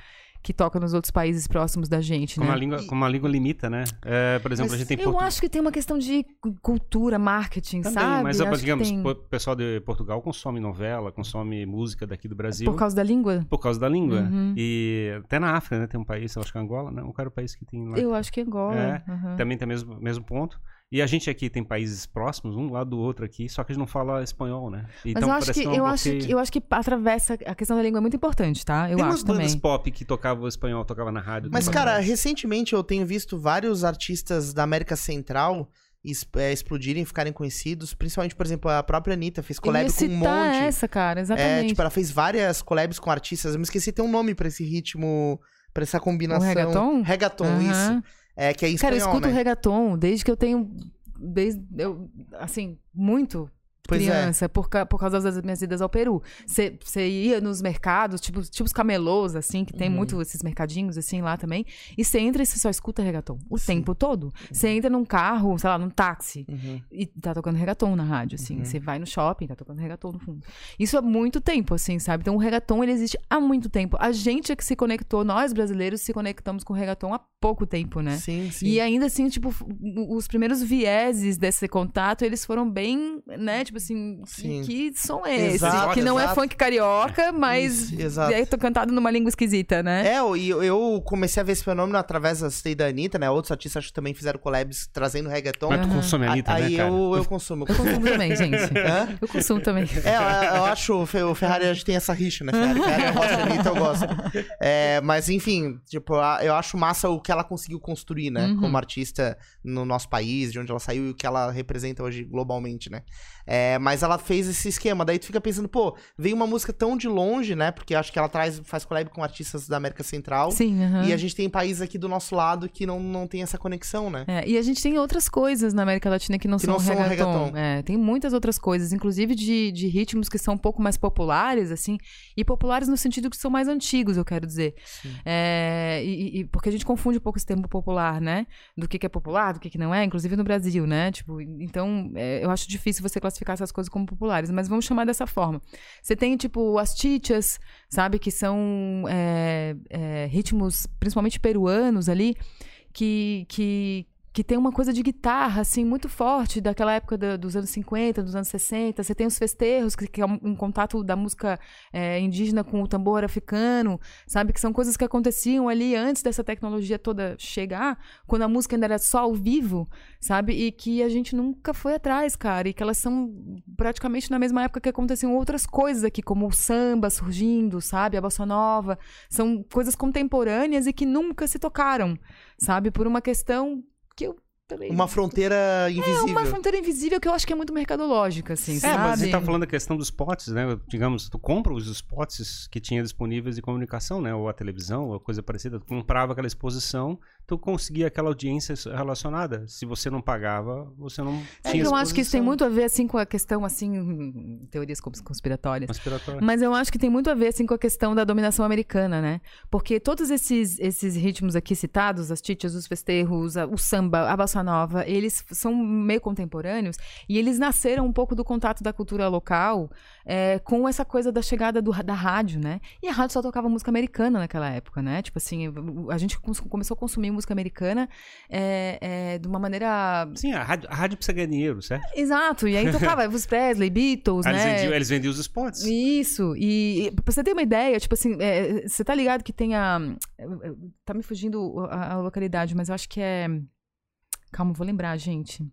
que toca nos outros países próximos da gente, Como, né? a língua, como a língua limita, né? É, por exemplo, Mas a gente tem Eu portu- acho que tem uma questão de cu- cultura, marketing, Também, sabe? mas, Acho digamos, tem- o pessoal de Portugal consome novela, consome música daqui do Brasil. Por causa da língua? Por causa da língua. Uhum. E até na África, né? Tem um país, eu acho que é Angola, não, qual era o país que tem lá? Eu acho que é Angola. É, uhum. Também tem o mesmo, mesmo ponto. E a gente aqui tem países próximos, um lado do outro aqui, só que a gente não fala espanhol, né? Mas Então eu acho, que, é um eu, acho que, eu acho que atravessa. A questão da língua é muito importante, tá? Eu Tem umas acho bandas também. pop que tocavam espanhol, tocava na rádio. Mas, cara, recentemente eu tenho visto vários artistas da América Central é, explodirem, ficarem conhecidos. Principalmente, por exemplo, a própria Anitta fez collab com um monte. essa, cara, É, exatamente. tipo, ela fez várias collabs com artistas. Eu me esqueci, tem um nome pra esse ritmo, pra essa combinação. O reggaeton? Reggaeton, Aham. isso. É, que é em Cara, eu escuto né? reggaeton desde que eu tenho. Desde. Eu, assim, muito Pois é. criança, por, ca- por causa das minhas idas ao Peru. Você ia nos mercados, tipo, tipo os camelôs, assim, que tem Uhum. muito esses mercadinhos, assim, lá também. E você entra e você só escuta reggaeton o Sim. tempo todo. Você entra num carro, sei lá, num táxi. Uhum. E tá tocando reggaeton na rádio, assim. Uhum. Você vai no shopping, tá tocando reggaeton no fundo. Isso há muito tempo, assim, sabe? Então o reggaeton, ele existe há muito tempo. A gente é que se conectou, nós brasileiros se conectamos com o reggaeton há pouco tempo, né? Sim, sim. E ainda assim, tipo, os primeiros vieses desse contato, eles foram bem, né? Tipo assim, Sim. que som é esse? Exato, que não é funk carioca, mas Isso, exato. é cantado numa língua esquisita, né? É, eu- e eu, eu comecei a ver esse fenômeno através da Stay da Anitta, né? Outros artistas acho que também fizeram collabs trazendo reggaeton. Mas tu consome a Anitta, aí né, cara? eu, eu consumo. eu consumo. também, gente. Hã? Eu consumo também. É, eu, eu acho o Fe- o Ferrari a gente tem essa rixa, né? Ferrari, Ferrari eu gosto, Anitta eu gosto. É, mas enfim, tipo, a- eu acho massa o que ela conseguiu construir, né? Uhum. Como artista no nosso país, de onde ela saiu e o que ela representa hoje globalmente, né? É, mas ela fez esse esquema, daí tu fica pensando, pô, veio uma música tão de longe, né? Porque acho que ela traz, faz collab com artistas da América Central. Sim, aham. E a gente tem países aqui do nosso lado que não, não tem essa conexão, né? É, e a gente tem outras coisas na América Latina que não, Que são, não são reggaeton. reggaeton. É, tem muitas outras coisas, inclusive de, de ritmos que são um pouco mais populares, assim, e populares no sentido que são mais antigos, eu quero dizer. É, e, e- porque a gente confunde um pouco esse termo popular, né? Do que, que é popular, do que, que não é, inclusive no Brasil, né? Tipo, então, é, eu acho difícil você classificar essas coisas como populares, mas vamos chamar dessa forma. Você tem, tipo, as chichas, sabe? Que são é, é, ritmos, principalmente peruanos ali, que, que, que tem uma coisa de guitarra, assim, muito forte, daquela época da- dos anos 50, dos anos 60. Você tem os festejos, que, que é um, um contato da música é, indígena com o tambor africano, sabe? Que são coisas que aconteciam ali antes dessa tecnologia toda chegar, quando a música ainda era só ao vivo, sabe? E que a gente nunca foi atrás, cara. E que elas são praticamente na mesma época que aconteciam outras coisas aqui, como o samba surgindo, sabe? A bossa nova. São coisas contemporâneas e que nunca se tocaram, sabe? Por uma questão que eu também. Uma fronteira invisível. É uma fronteira invisível que eu acho que é muito mercadológica, assim, É, sabe? mas a gente tá falando da questão dos spots, né? Digamos, tu compra os spots que tinha disponíveis de comunicação, né? Ou a televisão, ou coisa parecida. Tu comprava aquela exposição, tu conseguia aquela audiência relacionada. Se você não pagava, você não É tinha eu acho que isso tem exposição muito a ver, assim, com a questão, assim, teorias cons- conspiratórias. conspiratória. Mas eu acho que tem muito a ver, assim, com a questão da dominação americana, né? Porque todos esses, esses ritmos aqui citados, as chichas, os festejos, o samba, a bossa nova, eles são meio contemporâneos e eles nasceram um pouco do contato da cultura local é, com essa coisa da chegada do, da rádio, né? E a rádio só tocava música americana naquela época, né? Tipo assim, a gente começou a consumir música americana é, é, de uma maneira... Sim, a rádio, a rádio precisa ganhar dinheiro, certo? Exato, e aí tocava Elvis Presley, Beatles, eles, né? vendiam, eles vendiam os spots. Isso, e, e pra você ter uma ideia, tipo assim, é, você tá ligado que tem a. Tá me fugindo a, a localidade, mas eu acho que é. Calma, vou lembrar, gente.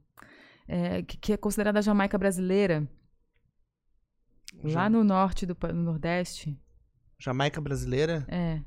É, que, que é considerada a Jamaica brasileira. Lá no norte do no Nordeste. Jamaica brasileira? É.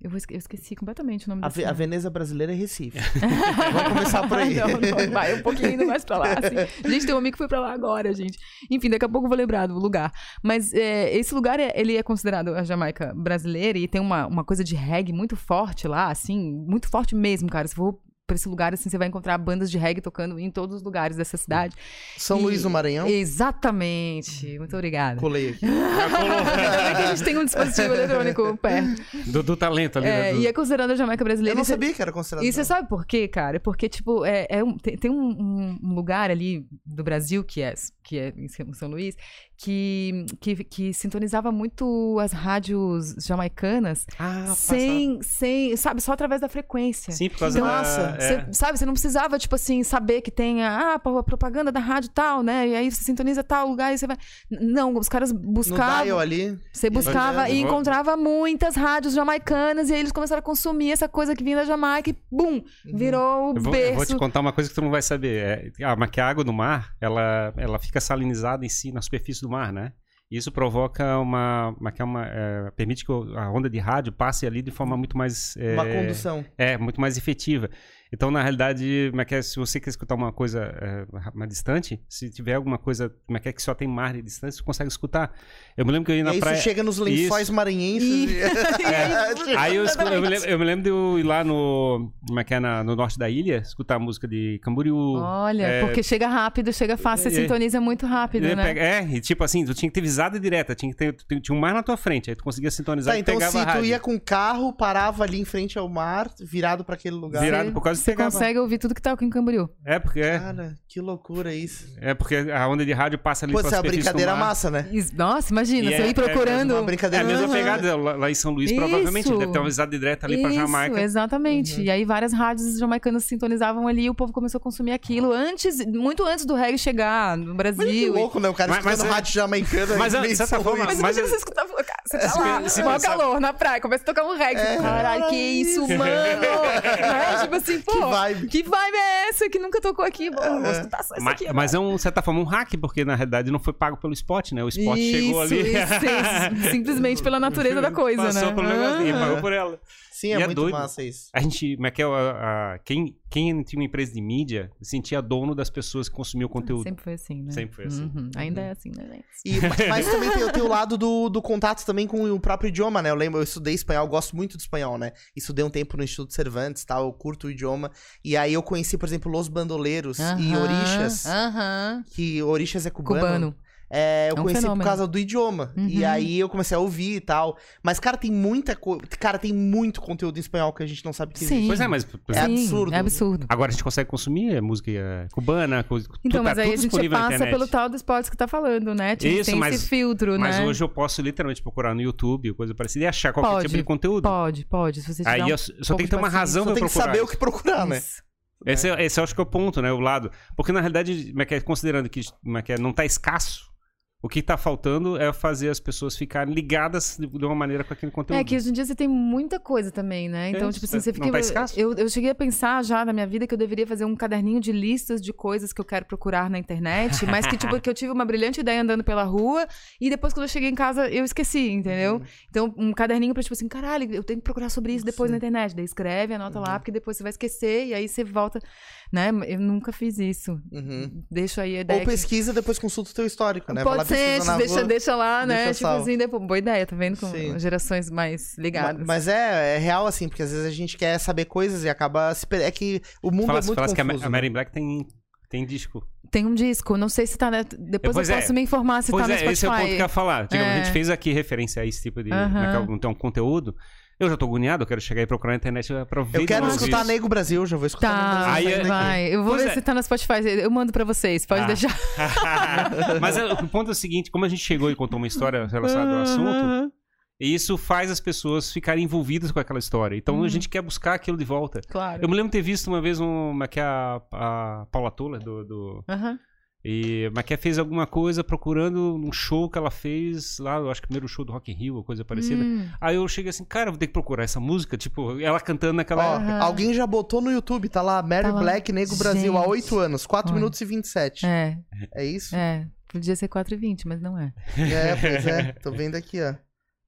Eu, vou eu esqueci completamente o nome A, da a. Veneza brasileira é Recife. Vamos começar por aí. não, não, vai um pouquinho indo mais pra lá, assim. Gente, tem um amigo que foi pra lá agora, gente. Enfim, daqui a pouco eu vou lembrar do lugar. Mas é, esse lugar, é- ele é considerado a Jamaica brasileira e tem uma, uma coisa de reggae muito forte lá, assim, muito forte mesmo, cara. Se for pra esse lugar, assim, você vai encontrar bandas de reggae tocando em todos os lugares dessa cidade. São E- Luís do Maranhão? Exatamente. Muito obrigada. Colei aqui. Bem que a gente tem um dispositivo eletrônico perto. Do, do talento ali, É, né? Do- e é considerada a Jamaica Eu brasileira. não e você- sabia que era considerado. E você sabe por quê, cara? Porque, tipo, é, é um- tem, tem um- um lugar ali do Brasil, que é, que é em São- Luís, que, que, que sintonizava muito as rádios jamaicanas Ah, sem, sem, sabe, só através da frequência. Sim, por causa Então, da... Nossa, é. Você, sabe, você não precisava, tipo assim, saber que tem a, ah, propaganda da rádio tal, né? E aí você sintoniza tal lugar e você vai. Não, os caras No buscavam. dial ali. Você buscava e encontrava muitas rádios jamaicanas e aí eles começaram a consumir essa coisa que vinha da Jamaica e, bum, virou o Eu vou, eu vou berço. te contar uma coisa que tu não vai saber. É, ah, mas que a água do mar, ela, ela fica salinizada em si, na superfície do mar, né? Isso provoca uma... uma, que é uma é, permite que a onda de rádio passe ali de forma muito mais... É, Uma condução. É, muito mais efetiva. Então, na realidade, como é que é, se você quer escutar uma coisa é, mais distante, se tiver alguma coisa como é que, é que só tem mar de distância, você consegue escutar. Eu me lembro que eu ia E na aí praia... você chega nos lençóis Isso. maranhenses. E- e- Aí eu, eu me lembro, eu me lembro de eu ir lá no, como é que é, na- no norte da ilha, escutar a música de Camboriú. Olha, é, porque chega rápido, chega fácil, você é, sintoniza muito rápido, é, né? pega- é, e tipo assim, tu tinha que ter visada direta, tinha que ter, tu- tinha um mar na tua frente, aí tu conseguia sintonizar Tá, e então pegava se a tu ia com o carro, parava ali em frente ao mar, virado pra aquele lugar. Virado por causa Você pegava. consegue ouvir tudo que tá aqui em Camboriú. É, porque é, Cara, que loucura isso. é porque a onda de rádio passa ali Pô, essa é uma brincadeira massa, né? Nossa, imagina, E você é- ir procurando. uma É brincadeira. a mesma Aham. pegada lá, lá em São Luís, Isso. provavelmente. Deve ter uma visada direta ali pra Isso, Jamaica. exatamente. Uhum. E aí várias rádios jamaicanas sintonizavam ali e o povo começou a consumir aquilo antes, muito antes do reggae chegar no Mas que Brasil. louco, né? O cara Mas- escutando mas é- rádio jamaicana. Mas, em de certa forma. Mas, Mas imagina é- você escutar, você tá lá, se calor, na praia, começa a tocar um reggae. É. Caralho, que isso, mano? né? Tipo assim, pô, Que vibe. que vibe é essa que nunca tocou aqui? Vou, vou É. escutar só isso Mas, aqui. mas é um, de certa forma, um hack, porque na realidade não foi pago pelo spot, né? O spot chegou ali. Isso, isso, simplesmente pela natureza da coisa, Passou né? pelo negocinho, Aham. pagou por ela. Sim, E é, é muito doido. massa isso. A gente, como é que é, a- a- quem, quem tinha uma empresa de mídia sentia dono das pessoas que consumiam o conteúdo. Sempre foi assim, né? Sempre foi assim. Uhum. Ainda é assim, né, gente? E, mas, mas também tem, tem o lado do, do contato também com o próprio idioma, né? Eu lembro, eu estudei espanhol, gosto muito do espanhol, né? Estudei um tempo no Instituto Cervantes e tal, eu curto o idioma. E aí eu conheci, por exemplo, Los Bandoleiros e Aham, Orixas, Aham. que Orixas é cubano. Cubano. É, eu É um conheci fenômeno. por causa do idioma. E Uhum. aí eu comecei a ouvir e tal. Mas, cara, tem muita coisa. Cara, tem muito conteúdo em espanhol que a gente não sabe que Sim. existe. Pois é, mas É Sim, absurdo. É absurdo. agora a gente consegue consumir música eh, cubana, coisa, Então, tudo, mas tá aí tudo a gente passa pelo tal do spots que tá falando, né? Tem, Isso, tem mas- esse filtro, Mas né? hoje eu posso literalmente procurar no YouTube, ou coisa parecida, e achar qualquer Pode, tipo de conteúdo. Pode, pode. Se você tiver Aí um eu só tem que ter uma razão Só pra tem que procurar. saber o que procurar, né? Isso. Esse, é- esse eu acho que é o ponto, né? O lado. Porque na realidade, como é que é, considerando que, é que é, não tá escasso, o que tá faltando é fazer as pessoas ficarem ligadas de uma maneira com aquele conteúdo. É que hoje em dia você tem muita coisa também, né? Então, É, tipo assim, não você fica. tá escasso? eu, eu cheguei a pensar já na minha vida que eu deveria fazer um caderninho de listas de coisas que eu quero procurar na internet, mas que, tipo, que eu tive uma brilhante ideia andando pela rua e depois, quando eu cheguei em casa, eu esqueci, entendeu? Então, um caderninho pra, tipo assim, caralho, eu tenho que procurar sobre isso depois na internet. Daí escreve, anota lá, porque depois você vai esquecer e aí você volta. Né? Eu nunca fiz isso. Uhum. Deixo aí a ideia. Ou que- pesquisa, depois consulta o teu histórico, né? Lá, Pode ser, deixa, rua. deixa lá, né? deixa tipo assim, depois, boa ideia, tá vendo? Com Sim. gerações mais ligadas. Ma- Mas é, é real, assim, porque às vezes a gente quer saber coisas e acaba se. É que o mundo Falasse, é muito falasse que a, Ma- confuso. a né? Mary Black tem, tem disco. Tem um disco, não sei se tá. né? Depois Pois eu é. posso me informar se pois tá no é, Spotify. esse é o ponto que eu ia falar. Digamos, A É. gente fez aqui referência a esse tipo de é que é, então, conteúdo. Eu já tô agoniado, eu quero chegar e procurar na internet pra ver Eu quero escutar isso. Nego Brasil, já vou escutar Nego Tá, Brasil. Aí é- vai. Eu vou Pois ver é. se tá no Spotify. Eu mando pra vocês, pode Ah. deixar. Mas é, o ponto é o seguinte, como a gente chegou e contou uma história relacionada ao assunto, isso faz as pessoas ficarem envolvidas com aquela história. Então Uhum. a gente quer buscar aquilo de volta. Claro. Eu me lembro de ter visto uma vez um, uma que é a, a Paula Tola do, do Aham. E a Maquia fez alguma coisa procurando um show que ela fez lá, eu acho que o primeiro show do Rock in Rio, ou coisa parecida. Hum. Aí eu cheguei assim, cara, vou ter que procurar essa música, tipo, ela cantando naquela. Aham. alguém já botou no YouTube, tá lá, Mary Tá lá. Black, Nego Brasil, há Gente. 8 anos, 4 Olha. minutos e 27. É, É isso? é. Podia ser 4,20, mas não é. É, pois é. Tô vendo aqui, ó.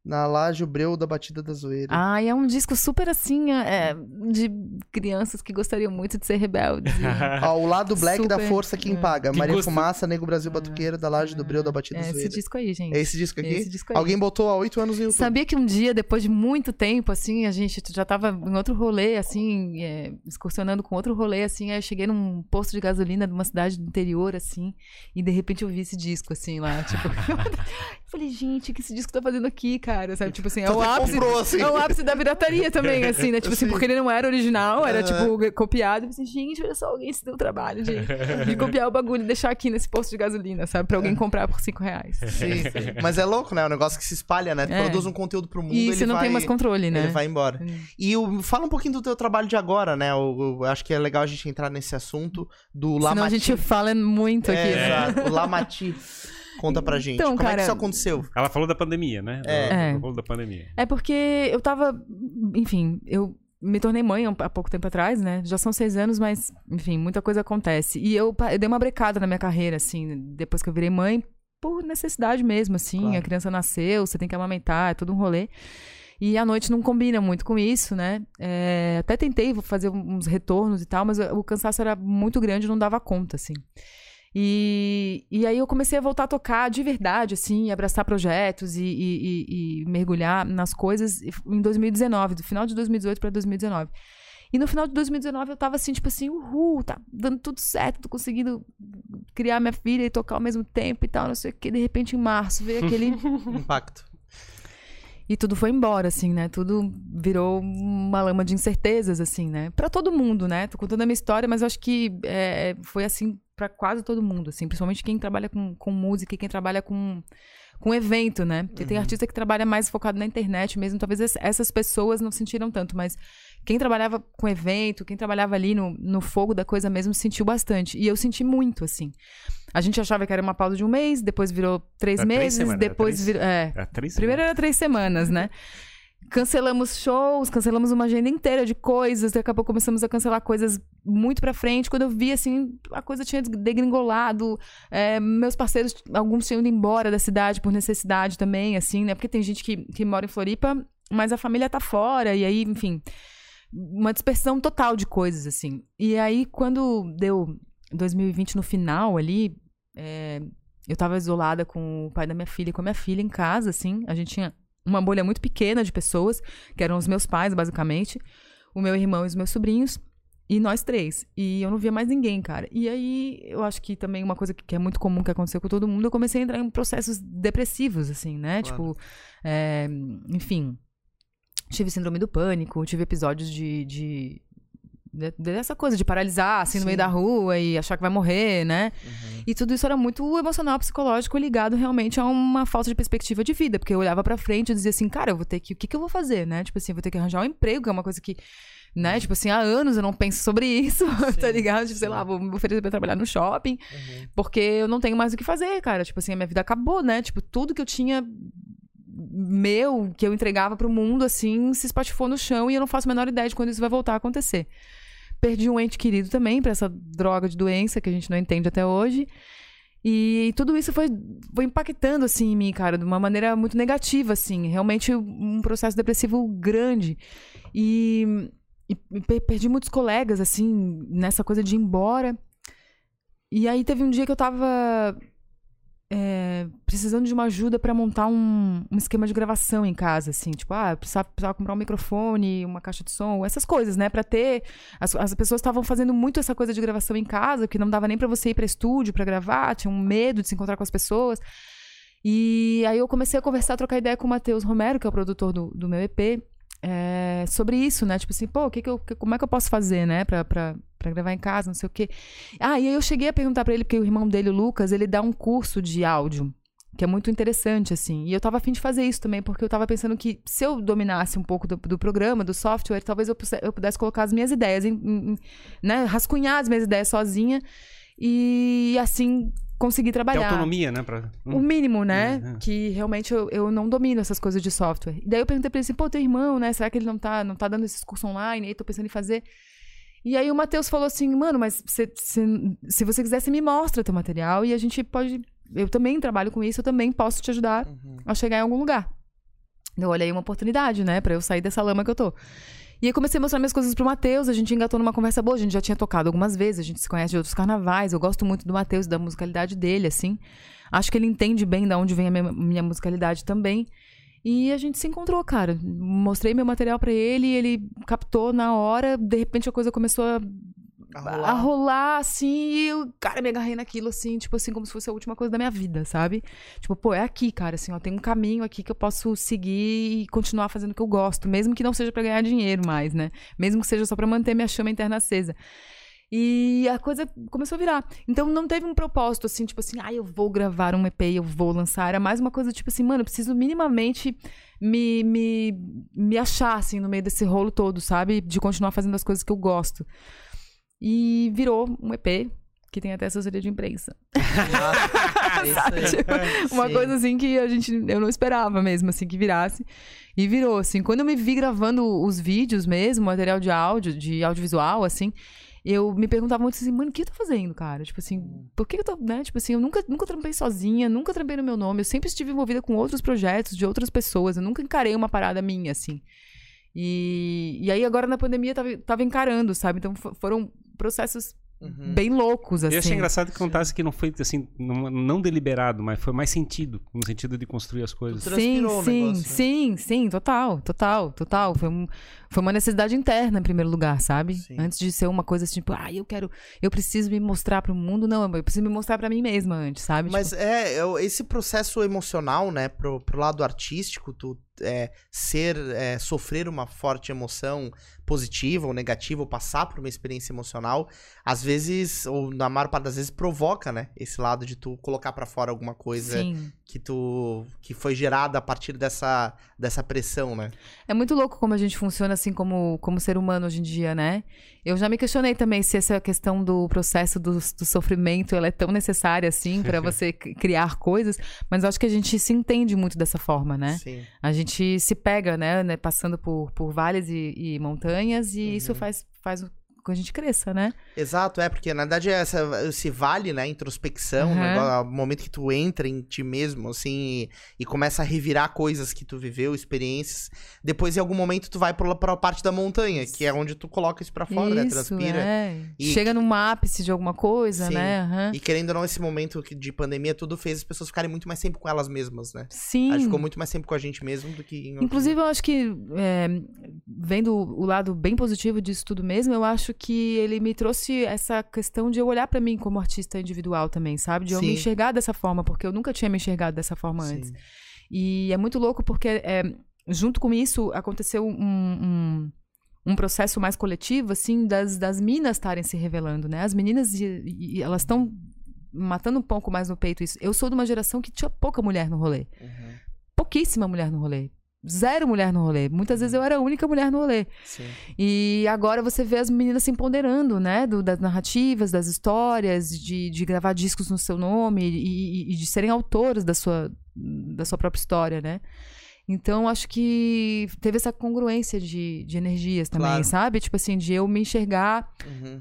Na Laje o Breu da Batida da Zoeira. Ah, e é um disco super assim, é, de crianças que gostariam muito de ser rebeldes. e- Ó, o lado black da Super, Força Quem é. Paga. Que Maria gosto- Fumaça, Nego Brasil Batuqueiro, da Laje do Breu da Batida é da esse Zoeira. disco aí, gente. É esse disco aqui? Esse disco aí. Alguém botou há oito anos no YouTube. Sabia que um dia, depois de muito tempo, assim, a gente já tava em outro rolê, assim, é, excursionando com outro rolê, assim, aí eu cheguei num posto de gasolina de uma cidade do interior, assim, e de repente eu vi esse disco, assim, lá, tipo... eu falei, gente, o que esse disco tá fazendo aqui, cara? Sabe, tipo assim, é o ápice... comprou, assim. É o ápice da pirataria também, assim, né? Tipo assim, Sim. porque ele não era original, era, tipo, copiado. Pensei, gente, olha só, alguém se deu o trabalho de, de copiar o bagulho e deixar aqui nesse posto de gasolina, sabe? Pra alguém comprar por cinco reais. Sim, sim. Mas é louco, né? É um negócio que se espalha, né? Tu É. produz um conteúdo pro mundo E você não vai... tem mais controle, né? Ele vai embora. Hum. E o, fala um pouquinho do teu trabalho de agora, né? Eu, eu acho que é legal a gente entrar nesse assunto do Senão a Lamati. gente fala muito aqui, É, né? exato. O Lamati. Conta pra gente. Então, Como é que cara- isso aconteceu? Ela falou da pandemia, né? É. Ela É. falou da pandemia. É porque eu tava. Enfim, eu me tornei mãe há pouco tempo atrás, né? Já são seis anos, mas, enfim, muita coisa acontece. E eu, eu dei uma brecada na minha carreira, assim, depois que eu virei mãe, por necessidade mesmo, assim. Claro. A criança nasceu, você tem que amamentar, é todo um rolê. E a noite não combina muito com isso, né? É, até tentei fazer uns retornos e tal, mas o cansaço era muito grande, não dava conta, assim. E, e aí eu comecei a voltar a tocar de verdade, assim, abraçar projetos e, e- e- e mergulhar nas coisas em 2019, do final de 2018 para 2019. E no final de 2019 eu tava assim, tipo assim, uhul, tá dando tudo certo, tô conseguindo criar minha filha e tocar ao mesmo tempo e tal, não sei o que. De repente, em março, veio aquele Impacto. E tudo foi embora, assim, né? Tudo virou uma lama de incertezas, assim, né? Pra todo mundo, né? Tô contando a minha história, mas eu acho que é, foi assim pra quase todo mundo, assim. Principalmente quem trabalha com, com música e quem trabalha com, com evento, né? Porque tem artista que trabalha mais focado na internet mesmo. Talvez es- essas pessoas não sentiram tanto, mas quem trabalhava com evento, quem trabalhava ali no, no fogo da coisa mesmo, sentiu bastante. E eu senti muito, assim. A gente achava que era uma pausa de um mês, depois virou três Era três meses, semanas, era depois virou... É, É três Primeiro era três semanas, né? Cancelamos shows, cancelamos uma agenda inteira de coisas, daqui a pouco começamos a cancelar coisas muito pra frente. Quando eu vi, assim, a coisa tinha degringolado. é, meus parceiros, alguns tinham ido embora da cidade por necessidade também, assim, né? Porque tem gente que, que mora em Floripa, mas a família tá fora, e aí, enfim, uma dispersão total de coisas, assim. E aí, quando deu 2020 no final ali, é, eu tava isolada com o pai da minha filha e com a minha filha em casa, assim. A gente tinha uma bolha muito pequena de pessoas, que eram os meus pais, basicamente, o meu irmão e os meus sobrinhos, e nós três. E eu não via mais ninguém, cara. E aí, eu acho que também uma coisa que, que é muito comum que aconteceu com todo mundo, eu comecei a entrar em processos depressivos, assim, né? Claro. Tipo, é, enfim, tive síndrome do pânico, tive episódios de. de de- dessa coisa de paralisar assim no Sim. meio da rua e achar que vai morrer, né? E tudo isso era muito emocional, psicológico, ligado realmente a uma falta de perspectiva de vida. Porque eu olhava pra frente e dizia assim, cara, eu vou ter que. O que, que eu vou fazer, né? Tipo assim, eu vou ter que arranjar um emprego, que é uma coisa que. Né? Tipo assim, há anos eu não penso sobre isso, tá ligado? Tipo, sei lá, vou me oferecer pra trabalhar no shopping, porque eu não tenho mais o que fazer, cara. Tipo assim, a minha vida acabou, né? Tipo, tudo que eu tinha meu, que eu entregava pro mundo, assim, se espatifou no chão e eu não faço a menor ideia de quando isso vai voltar a acontecer. Perdi um ente querido também pra essa droga de doença que a gente não entende até hoje. E tudo isso foi, foi impactando, assim, em mim, cara, de uma maneira muito negativa, assim. Realmente um processo depressivo grande. E, e pe- perdi muitos colegas, assim, nessa coisa de ir embora. E aí teve um dia que eu tava é, precisando de uma ajuda pra montar um, um esquema de gravação em casa, assim, tipo, ah, precisava, precisava comprar um microfone, uma caixa de som, essas coisas, né, Pra ter. As, as pessoas estavam fazendo muito essa coisa de gravação em casa, que não dava nem pra você ir pra estúdio pra gravar, tinham um medo de se encontrar com as pessoas. E aí eu comecei a conversar, trocar ideia com o Matheus Romero, que é o produtor do, do meu EP, é, sobre isso, né? Tipo assim, pô, que que eu, que- como é que eu posso fazer, né? Pra, pra gravar em casa, não sei o quê. Ah, e aí eu cheguei a perguntar pra ele, porque o irmão dele, o Lucas, ele dá um curso de áudio, que é muito interessante, assim. E eu tava afim de fazer isso também, porque eu tava pensando que se eu dominasse um pouco do, do programa, do software, talvez eu, puse- eu pudesse colocar as minhas ideias, em, em- né? Rascunhar as minhas ideias sozinha e assim conseguir Tem trabalhar. autonomia, né? Pra... O mínimo, né? Uhum. Que realmente eu, eu não domino essas coisas de software. E daí eu perguntei pra ele assim, pô, teu irmão, né? Será que ele não tá, não tá dando esses cursos online? E aí tô pensando em fazer. E aí o Matheus falou assim, mano, mas cê- cê- se você quiser, você me mostra teu material e a gente pode. Eu também trabalho com isso, eu também posso te ajudar Uhum. a chegar em algum lugar. Eu olhei uma oportunidade, né, pra eu sair dessa lama que eu tô. E aí comecei a mostrar minhas coisas pro Matheus, a gente engatou numa conversa boa, a gente já tinha tocado algumas vezes, a gente se conhece de outros carnavais, eu gosto muito do Matheus, da musicalidade dele, assim. Acho que ele entende bem da onde vem a minha, minha musicalidade também. E a gente se encontrou, cara. Mostrei meu material pra ele, ele captou na hora, de repente a coisa começou a A a rolar. rolar, assim, e eu, cara, me agarrei naquilo, assim, tipo assim, como se fosse a última coisa da minha vida, sabe? Tipo, pô, é aqui, cara, assim, ó, tem um caminho aqui que eu posso seguir e continuar fazendo o que eu gosto, mesmo que não seja pra ganhar dinheiro mais, né? Mesmo que seja só pra manter minha chama interna acesa. E a coisa começou a virar. Então não teve um propósito assim, tipo assim, ah, eu vou gravar um EP, eu vou lançar. Era mais uma coisa tipo assim, mano, eu preciso minimamente me, me, me achar assim no meio desse rolo todo, sabe? De continuar fazendo as coisas que eu gosto. E virou um EP que tem até assessoria de imprensa. Aí. Tipo, uma Sim. coisa assim que a gente eu não esperava mesmo assim que virasse e virou assim quando eu me vi gravando os vídeos mesmo material de áudio de audiovisual assim eu me perguntava muito assim mano o que eu tô fazendo cara? Tipo assim por que eu tô né? Tipo assim eu nunca nunca trampei sozinha nunca trampei no meu nome. Eu sempre estive envolvida com outros projetos de outras pessoas. Eu nunca encarei uma parada minha assim. E, e aí agora na pandemia tava, tava encarando sabe? Então fo- foram processos Uhum. bem loucos assim Eu achei engraçado que contasse que não foi assim, não, não deliberado, mas foi mais sentido, no sentido de construir as coisas. Tu Sim, transpirou o sim, negócio, né? sim, sim, total, total, total. Foi, um, foi uma necessidade interna, em primeiro lugar, sabe? Sim. Antes de ser uma coisa assim, tipo, ah, eu quero, eu preciso me mostrar pro mundo, não, eu preciso me mostrar pra mim mesma antes, sabe? Mas Tipo, é, é, esse processo emocional, né, pro, pro lado artístico, tu é, ser, é, sofrer uma forte emoção positiva ou negativa, ou passar por uma experiência emocional, às vezes, ou na maior parte das vezes, provoca, né, esse lado de tu colocar pra fora alguma coisa sim. Que tu, que foi gerada a partir dessa, dessa pressão, né? É muito louco como a gente funciona assim como, como ser humano hoje em dia, né? Eu já me questionei também se essa questão do processo do, do sofrimento ela é tão necessária assim pra você criar coisas, mas eu acho que a gente se entende muito dessa forma, né? Sim. A gente se pega, né, né, passando por, por vales e, e montanhas, e isso faz, faz a gente cresça, né? Exato, é, porque na verdade é essa, esse vale, né, introspecção, Uhum. o negócio- o momento que tu entra em ti mesmo, assim, e, e começa a revirar coisas que tu viveu, experiências, depois em algum momento tu vai pra, pra parte da montanha, que é onde tu coloca isso pra fora, né, isso, transpira. é. E- Chega num ápice de alguma coisa, Sim. né? Aham. E querendo ou não, esse momento de pandemia, tudo fez as pessoas ficarem muito mais tempo com elas mesmas, né? Sim. A gente ficou muito mais tempo com a gente mesmo do que Inclusive, eu acho que, é, vendo o lado bem positivo disso tudo mesmo, eu acho que ele me trouxe essa questão de eu olhar pra mim como artista individual também, sabe? De eu Sim. me enxergar dessa forma, porque eu nunca tinha me enxergado dessa forma Sim. antes. E é muito louco porque, é, junto com isso, aconteceu um, um, um processo mais coletivo, assim, das, das minas estarem se revelando, né? As meninas, e- e- elas estão matando um pouco mais no peito isso. Eu sou de uma geração que tinha pouca mulher no rolê Uhum, pouquíssima mulher no rolê. Zero mulher no rolê. Muitas vezes eu era a única mulher no rolê. sim. E agora você vê as meninas se empoderando, né? Do- das narrativas, das histórias, de, de gravar discos no seu nome e, e- e de serem autoras da sua, da sua própria história, né? Então, acho que teve essa congruência de, de energias também, Claro. sabe? Tipo assim, de eu me enxergar Uhum.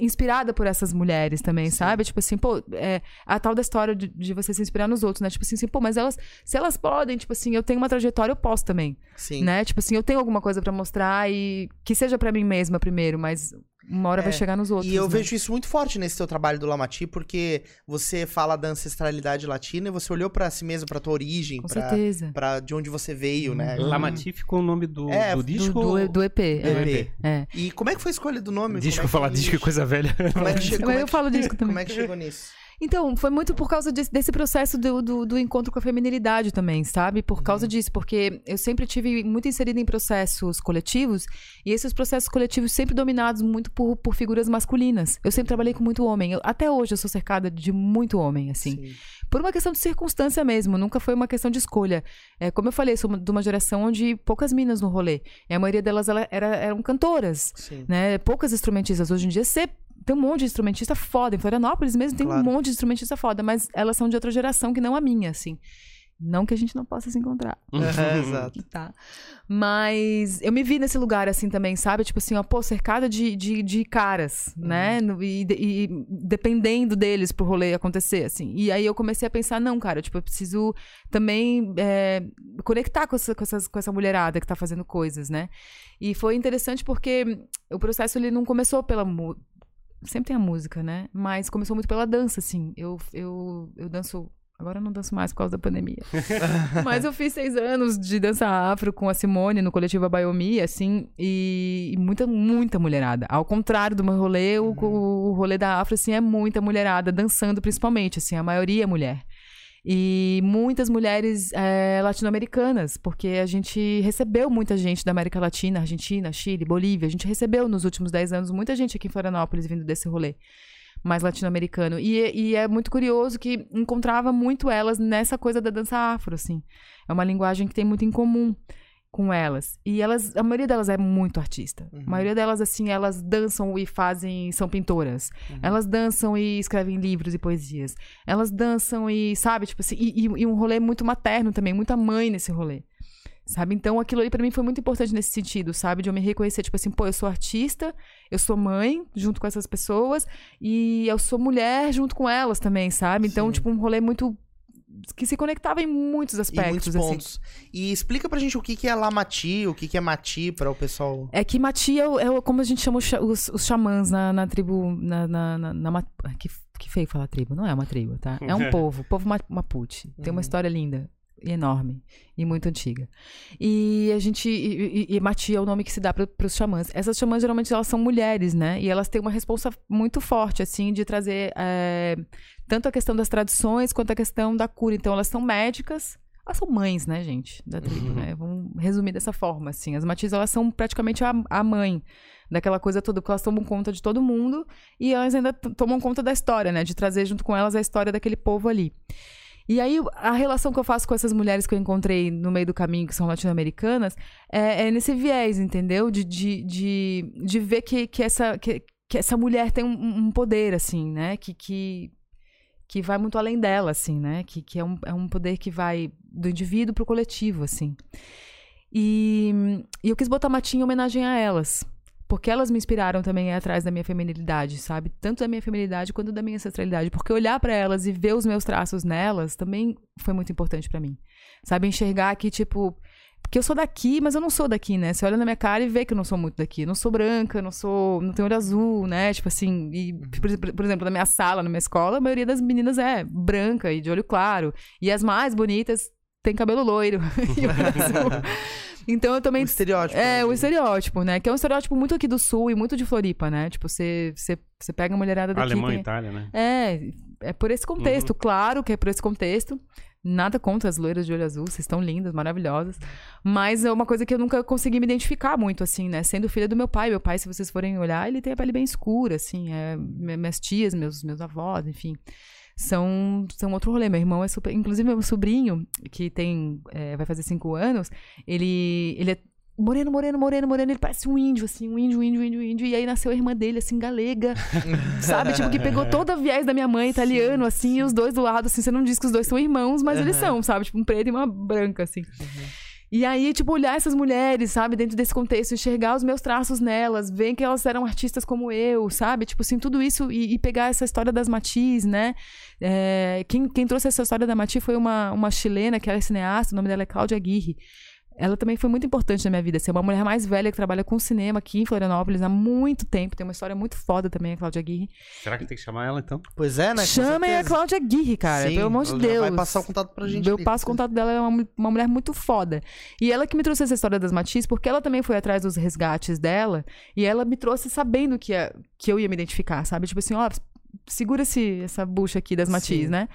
Inspirada por essas mulheres também, sabe? Tipo assim, pô, é, a tal da história de, de você se inspirar nos outros, né? Tipo assim, assim, pô, mas elas, se elas podem, tipo assim, eu tenho uma trajetória, eu posso também, Sim. né? Tipo assim, eu tenho alguma coisa pra mostrar e que seja pra mim mesma primeiro, mas uma hora vai É, chegar nos outros. E eu né? vejo isso muito forte nesse teu trabalho do Lamati, porque você fala da ancestralidade latina e você olhou pra si mesmo, pra tua origem, Com pra, certeza. pra de onde você veio, né? Lamati ficou o nome do, É, do disco? Do, do, do EP. Do é. EP. É. E como é que foi a escolha do nome? Disco, é falar disco é coisa velha. Como é que che- Mas como é eu falo disco também. Como é que chegou nisso? Então, foi muito por causa desse, desse processo do, do, do encontro com a feminilidade também, sabe? Por Uhum. causa disso, porque eu sempre tive muito inserida em processos coletivos e esses processos coletivos sempre dominados muito por, por figuras masculinas. Eu sempre trabalhei com muito homem. Eu- até hoje eu sou cercada de muito homem, assim. Sim. Por uma questão de circunstância mesmo, nunca foi uma questão de escolha. É, como eu falei, sou de uma geração onde poucas minas no rolê. E a maioria delas ela, era- eram cantoras Sim. né? Poucas instrumentistas. Hoje em dia, você tem um monte de instrumentista foda. Em Florianópolis mesmo tem Claro. um monte de instrumentista foda, mas elas são de outra geração que não a minha, assim. Não que a gente não possa se encontrar. É, exato. Tá. Mas eu me vi nesse lugar assim também, sabe? Tipo assim, ó, pô, cercada de, de, de caras, né? No- E, e dependendo deles pro rolê acontecer, assim. E aí eu comecei a pensar, não, cara, tipo, eu preciso também é, conectar com essa, com, essas, com essa mulherada que tá fazendo coisas, né? E foi interessante porque o processo ele não começou pela. Sempre tem a música, né? Mas começou muito pela dança, assim. Eu, eu, eu danço. Agora eu não danço mais por causa da pandemia. Mas eu fiz seis anos de dança afro com a Simone no coletivo Baiomi, assim, e, e muita, muita mulherada. Ao contrário do meu rolê, o, o rolê da afro, assim, é muita mulherada, dançando principalmente, assim, a maioria é mulher. E muitas mulheres eh, latino-americanas, porque a gente recebeu muita gente da América Latina, Argentina, Chile, Bolívia. A gente recebeu nos últimos dez anos muita gente aqui em Florianópolis vindo desse rolê mais latino-americano. E, e é muito curioso que encontrava muito elas nessa coisa da dança afro, assim. É uma linguagem que tem muito em comum com elas. E elas, a maioria delas é muito artista. A maioria delas, assim, elas dançam e fazem, são pintoras. Elas dançam e escrevem livros e poesias. Elas dançam e, sabe, tipo assim, e, e- e um rolê muito materno também, muita mãe nesse rolê. Sabe? Então, aquilo ali pra mim foi muito importante nesse sentido, sabe? De eu me reconhecer, tipo assim, pô, eu sou artista, eu sou mãe junto com essas pessoas e eu sou mulher junto com elas também, sabe? Então, Sim. tipo, um rolê muito que se conectava em muitos Em aspectos, muitos assim. pontos. E explica pra gente o que, que é Lamati, o que, que é Mati, para o pessoal. É que Mati é, o- é como a gente chama os, os, xamãs na, na tribo. Na, na, na, na que, que feio falar tribo. Não é uma tribo, tá? É um povo, povo ma- Mapuche. Tem uma história linda enorme e muito antiga. E a gente. E, e, e Mati é o nome que se dá para os xamãs. Essas xamãs geralmente elas são mulheres, né? E elas têm uma responsa muito forte, assim, de trazer é, tanto a questão das tradições quanto a questão da cura. Então elas são médicas. Elas são mães, né, gente, da tribo, né? Vamos resumir dessa forma, assim. As matis, elas são praticamente a, a mãe daquela coisa toda, porque elas tomam conta de todo mundo e elas ainda tomam conta da história, né? De trazer junto com elas a história daquele povo ali. E aí, a relação que eu faço com essas mulheres que eu encontrei no meio do caminho, que são latino-americanas, é, é nesse viés, entendeu? De, de, de, de ver que, que, essa, que, que essa mulher tem um, um poder, assim, né? Que, que, que vai muito além dela, assim, né? Que, que é, um, é um poder que vai do indivíduo pro coletivo, assim. E, e eu quis botar Matinha em homenagem a elas. Porque elas me inspiraram também a atrás da minha feminilidade, sabe? Tanto da minha feminilidade quanto da minha ancestralidade. Porque olhar pra elas e ver os meus traços nelas também foi muito importante pra mim. Sabe? Enxergar que, tipo. Porque eu sou daqui, mas eu não sou daqui, né? Você olha na minha cara e vê que eu não sou muito daqui. Eu não sou branca, não sou. Não tenho olho azul, né? Tipo assim. E, por, por- por exemplo, na minha sala, na minha escola, a maioria das meninas é branca e de olho claro. E as mais bonitas têm cabelo loiro e olho azul. Então eu também O estereótipo. é, né, o estereótipo, né? Que é um estereótipo muito aqui do sul e muito de Floripa, né? Tipo, você, você, você pega a mulherada daqui. Alemanha, tem- Itália, né? É, é por esse contexto, claro que é por esse contexto. Nada contra as loiras de olho azul, vocês estão lindas, maravilhosas. Mas é uma coisa que eu nunca consegui me identificar muito, assim, né? Sendo filha do meu pai. Meu pai, se vocês forem olhar, ele tem a pele bem escura, assim. É, mi- minhas tias, meus, meus avós, enfim. São, são outro rolê. Meu irmão é super. Inclusive, meu sobrinho, que tem. é, vai fazer cinco anos, ele, ele é moreno, moreno, moreno, moreno. Ele parece um índio, assim, um índio, índio, índio, índio. E aí nasceu a irmã dele, assim, galega. sabe? Tipo, que pegou toda a viés da minha mãe, italiano, assim, e os dois do lado, assim. Você não diz que os dois são irmãos, mas eles Aham. são, sabe? Tipo, um preto e uma branca, assim. E aí, tipo, olhar essas mulheres, sabe, dentro desse contexto, enxergar os meus traços nelas, ver que elas eram artistas como eu, sabe? Tipo assim, tudo isso e, e pegar essa história das Matiz, né? É, quem, quem trouxe essa história da Mati foi uma, uma chilena que era cineasta, o nome dela é Cláudia Aguirre. Ela também foi muito importante na minha vida. Ser uma mulher mais velha que trabalha com cinema aqui em Florianópolis há muito tempo. Tem uma história muito foda também, a Cláudia Aguirre. Será que tem que chamar ela então? Pois é, né? Chamem a. Cláudia Aguirre, cara. Sim, pelo amor de ela Deus. Vai passar o contato pra gente. Eu ali. passo o contato dela, ela é uma, uma mulher muito foda. E ela que me trouxe essa história das Matiz, porque ela também foi atrás dos resgates dela, e ela me trouxe sabendo que, ia- que eu ia me identificar, sabe? Tipo assim, ó, segura esse, essa bucha aqui das Matiz, Sim. né?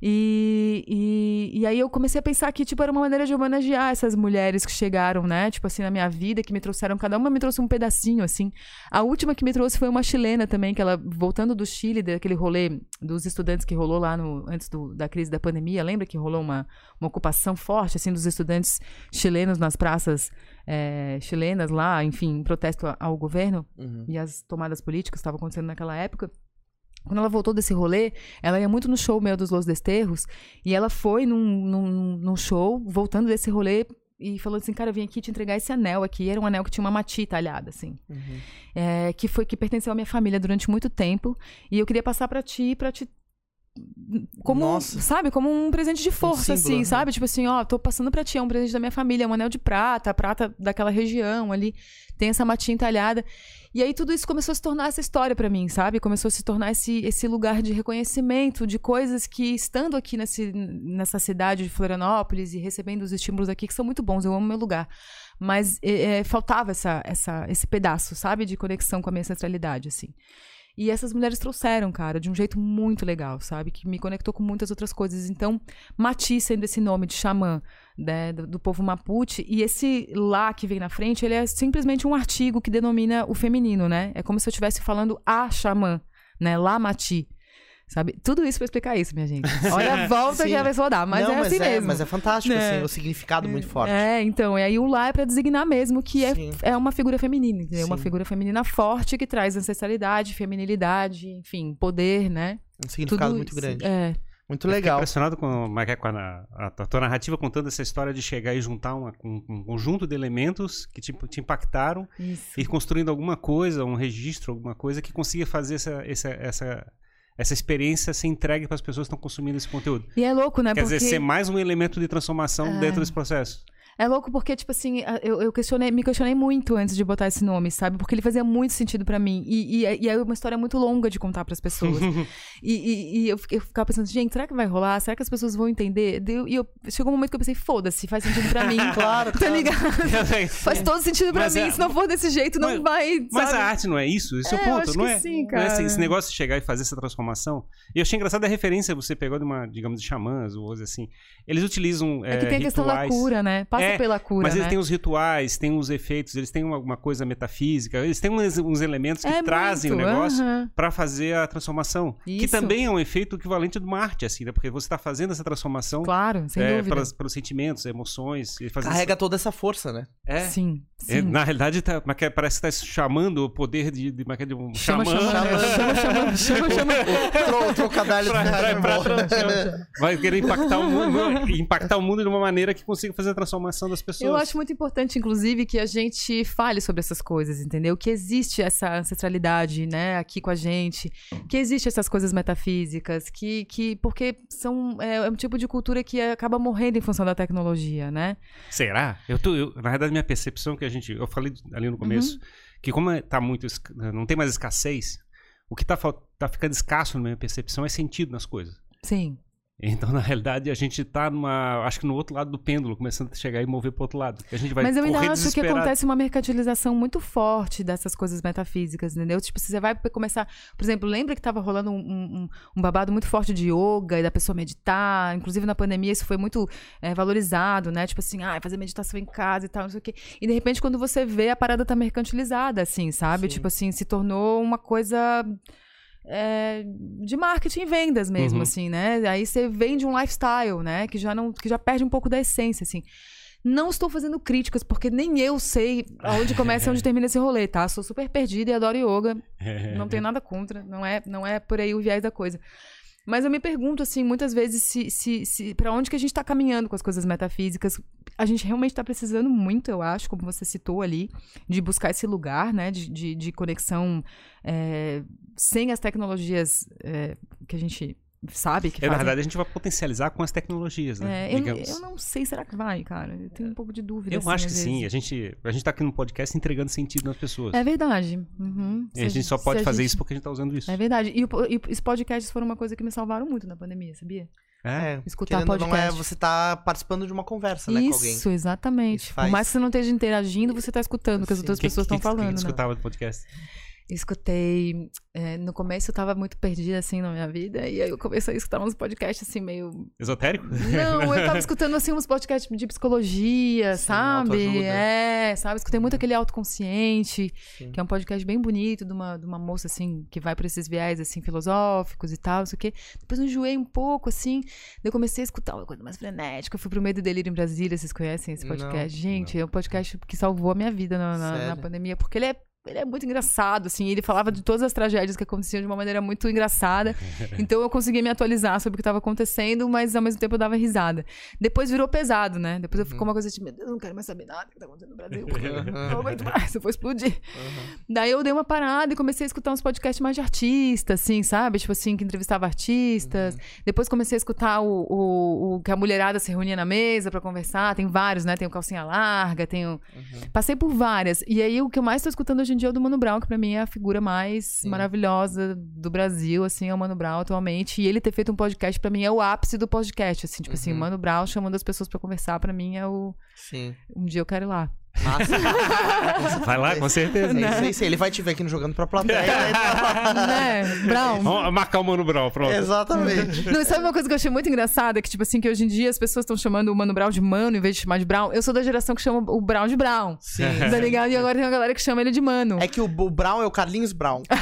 E, e, e aí eu comecei a pensar que, tipo, era uma maneira de homenagear essas mulheres que chegaram, né? Tipo assim, na minha vida, que me trouxeram, cada uma me trouxe um pedacinho, assim. A última que me trouxe foi uma chilena também, que ela, voltando do Chile, daquele rolê dos estudantes que rolou lá no, antes do- da crise da pandemia, lembra que rolou uma, uma ocupação forte, assim, dos estudantes chilenos nas praças eh, chilenas lá, enfim, em protesto ao governo Uhum. e as tomadas políticas que estavam acontecendo naquela época. Quando ela voltou desse rolê, ela ia muito no show meu dos Los Desterros. E ela foi num, num, num show, voltando desse rolê, e falou assim, cara, eu vim aqui te entregar esse anel aqui. Era um anel que tinha uma mati talhada, assim. Uhum. É, que foi que pertenceu à minha família durante muito tempo. E eu queria passar pra ti, pra te como, Nossa. sabe, como um presente de força, símbolo, assim, né? sabe? Tipo assim, ó, tô passando pra ti, é um presente da minha família, é um anel de prata, prata daquela região ali, tem essa matinha entalhada. E aí tudo isso começou a se tornar essa história pra mim, sabe? Começou a se tornar esse, esse lugar de reconhecimento de coisas que, estando aqui nesse, nessa cidade de Florianópolis e recebendo os estímulos aqui, que são muito bons, eu amo meu lugar. Mas é, é, faltava essa, essa, esse pedaço, sabe? De conexão com a minha ancestralidade, assim. E essas mulheres trouxeram, cara, de um jeito muito legal, sabe? Que me conectou com muitas outras coisas. Então, Mati sendo esse nome de xamã né, do, do povo Mapuche, e esse lá que vem na frente, ele é simplesmente um artigo que denomina o feminino, né? É como se eu estivesse falando a xamã, né? Lá Mati. Sabe? Tudo isso pra explicar isso, minha gente. Olha a volta Sim. que a pessoa dá, mas Não, é mas assim é, mesmo. Mas é fantástico, É. assim, o significado muito forte. É, então, e aí o lá é pra designar mesmo que é, Sim. é uma figura feminina, entendeu? Uma Sim. figura feminina forte que traz ancestralidade, feminilidade, enfim, poder, né? Um significado Tudo muito isso. grande. É. Muito Eu legal. impressionado com, é é, com a, a, a tua narrativa contando essa história de chegar e juntar uma- um, um conjunto de elementos que te, te impactaram Isso. e construindo alguma coisa, um registro, alguma coisa que consiga fazer essa, essa, essa, essa experiência ser entregue para as pessoas que estão consumindo esse conteúdo. E é louco, né? Quer porque... dizer, ser mais um elemento de transformação É. dentro desse processo. É louco porque, tipo assim, eu, eu questionei, me questionei muito antes de botar esse nome, sabe? Porque ele fazia muito sentido pra mim. E, e, e é uma história muito longa de contar pras pessoas. e, e, e eu, eu ficava pensando, gente, será que vai rolar? Será que as pessoas vão entender? E eu, chegou um momento que eu pensei, foda-se, faz sentido pra mim. Claro, Tá claro. ligado? Faz todo sentido pra Mas mim. é- Se não for desse jeito, não mas- vai. Mas sabe? a arte não é isso? Esse é, É, o ponto, não é? sim, Não é esse, cara. esse negócio de chegar e fazer essa transformação. E eu achei engraçada a referência que você pegou de uma, digamos, de xamãs, ou coisa assim. Eles utilizam É que tem a questão da cura, né? Passa É, pela cura, Mas né? eles têm os rituais, têm os efeitos, eles têm uma, uma coisa metafísica, eles têm uns, uns elementos que É trazem muito, o negócio aham. pra fazer a transformação. Que Isso. também é um efeito equivalente de uma arte, assim, né? Porque você tá fazendo essa transformação Claro, sem é, dúvida. pelas- pelos sentimentos, emoções. E Carrega toda essa força, né? É. Sim, É, na realidade, tá, mas que parece que está chamando o poder de, de, de, de um Chama, xamã. chama, né? chama, chama, chama. O, Pra- pra- pra- pra- Vai querer impactar o mundo, impactar o mundo de uma maneira que consiga fazer a transformação das pessoas. Eu acho muito importante, inclusive, que a gente fale sobre essas coisas, entendeu? Que existe essa ancestralidade, né, aqui com a gente, que existe essas coisas metafísicas, que, que porque são é, é um tipo de cultura que acaba morrendo em função da tecnologia, né? Será? Eu tô, eu- na verdade, minha percepção é que a gente. Eu falei ali no começo Uhum. que, como é- tá muito. esca- Não tem mais escassez, o que tá, tá ficando escasso na minha percepção é sentido nas coisas. Sim. Então, na realidade, a gente tá numa. Acho que no outro lado do pêndulo, começando a chegar e mover pro outro lado. A gente vai Mas eu ainda acho que acontece uma mercantilização muito forte dessas coisas metafísicas, entendeu? Tipo, você vai começar. Por exemplo, lembra que tava rolando um, um- um babado muito forte de yoga e da pessoa meditar? Inclusive na pandemia isso foi muito é, valorizado, né? Tipo assim, ah, fazer meditação em casa e tal, não sei o quê. E de repente, quando você vê, a parada tá mercantilizada, assim, sabe? Sim. Tipo assim, se tornou uma coisa. É, de marketing e vendas mesmo, Uhum. assim, né? Aí você vende um lifestyle, né? Que já não, que já perde um pouco da essência, assim. Não estou fazendo críticas, porque nem eu sei aonde começa e onde termina esse rolê, tá? Sou super perdida e adoro yoga. Não tenho nada contra. Não é, não é por aí o viés da coisa. Mas eu me pergunto, assim, muitas vezes, se, se, se para onde que a gente tá caminhando com as coisas metafísicas. A gente realmente tá precisando muito, eu acho, como você citou ali, de buscar esse lugar, né? De, de, de conexão é, sem as tecnologias é, que a gente sabe que É, na fazem verdade, a gente vai potencializar com as tecnologias, né? é, eu, eu não sei, será que vai, cara? Eu tenho um pouco de dúvida. Eu assim, acho que às sim. vezes. A gente, a gente tá aqui no podcast entregando sentido nas pessoas. É verdade. Uhum. e a Se gente só pode a fazer gente- isso porque a gente tá usando isso. É verdade. E, e os podcasts foram uma coisa que me salvaram muito na pandemia, sabia? É, Escutar querendo ou não é, podcast. você tá participando de uma conversa, né, com alguém. Isso, exatamente. Isso faz- Por mais que você não esteja interagindo, você tá escutando o que as outras Que- pessoas que- estão que- falando. Que né? escutava do podcast. Escutei. é, no começo eu tava muito perdida, assim, na minha vida. E aí eu comecei a escutar uns podcasts, assim, meio Esotérico? Não, eu tava escutando assim uns podcasts de psicologia, Sim, sabe? É, sabe? Escutei muito aquele autoconsciente, Sim. que é um podcast bem bonito de uma, de uma moça assim que vai pra esses viés assim filosóficos e tal, não sei o quê. Depois eu enjoei um pouco assim, daí eu comecei a escutar uma coisa mais frenética. Eu fui pro meio do delírio em Brasília, vocês conhecem esse Não, podcast? Gente, é um podcast que salvou a minha vida na, na- na pandemia, porque ele é ele é muito engraçado, assim. Ele falava de todas as tragédias que aconteciam de uma maneira muito engraçada. Então eu conseguia me atualizar sobre o que estava acontecendo, mas ao mesmo tempo eu dava risada. Depois virou pesado, né? Depois eu ficou uma coisa tipo, meu Deus, eu não quero mais saber nada do que tá acontecendo no Brasil. Não aguento mais, eu vou explodir. Daí eu dei uma parada e comecei a escutar uns podcasts mais de artistas, assim, sabe? Tipo assim, que entrevistava artistas. Depois comecei a escutar o, o, o que a mulherada se reunia na mesa pra conversar. Tem vários, né? Tem o Calcinha Larga, tem o... Passei por várias. E aí o que eu mais tô escutando hoje em dia é o do Mano Brown, que pra mim é a figura mais maravilhosa do Brasil, assim, é o Mano Brown atualmente. E ele ter feito um podcast pra mim é o ápice do podcast, assim. Tipo assim, o Mano Brown chamando as pessoas pra conversar, pra mim é o... Sim. Um dia eu quero ir lá. Massa. Vai lá, com certeza. Isso aí, sim. Ele vai te ver aqui no Jogando pra Plateia. né? né? Brown. Vamos marcar o Mano Brown, pronto. Exatamente. Não, sabe uma coisa que eu achei muito engraçada? Que, tipo assim, que hoje em dia as pessoas estão chamando o Mano Brown de Mano em vez de chamar de Brown. Eu sou da geração que chama o Brown de Brown. Sim. Tá ligado? E agora tem uma galera que chama ele de Mano. É que o, o Brown é o Carlinhos Brown.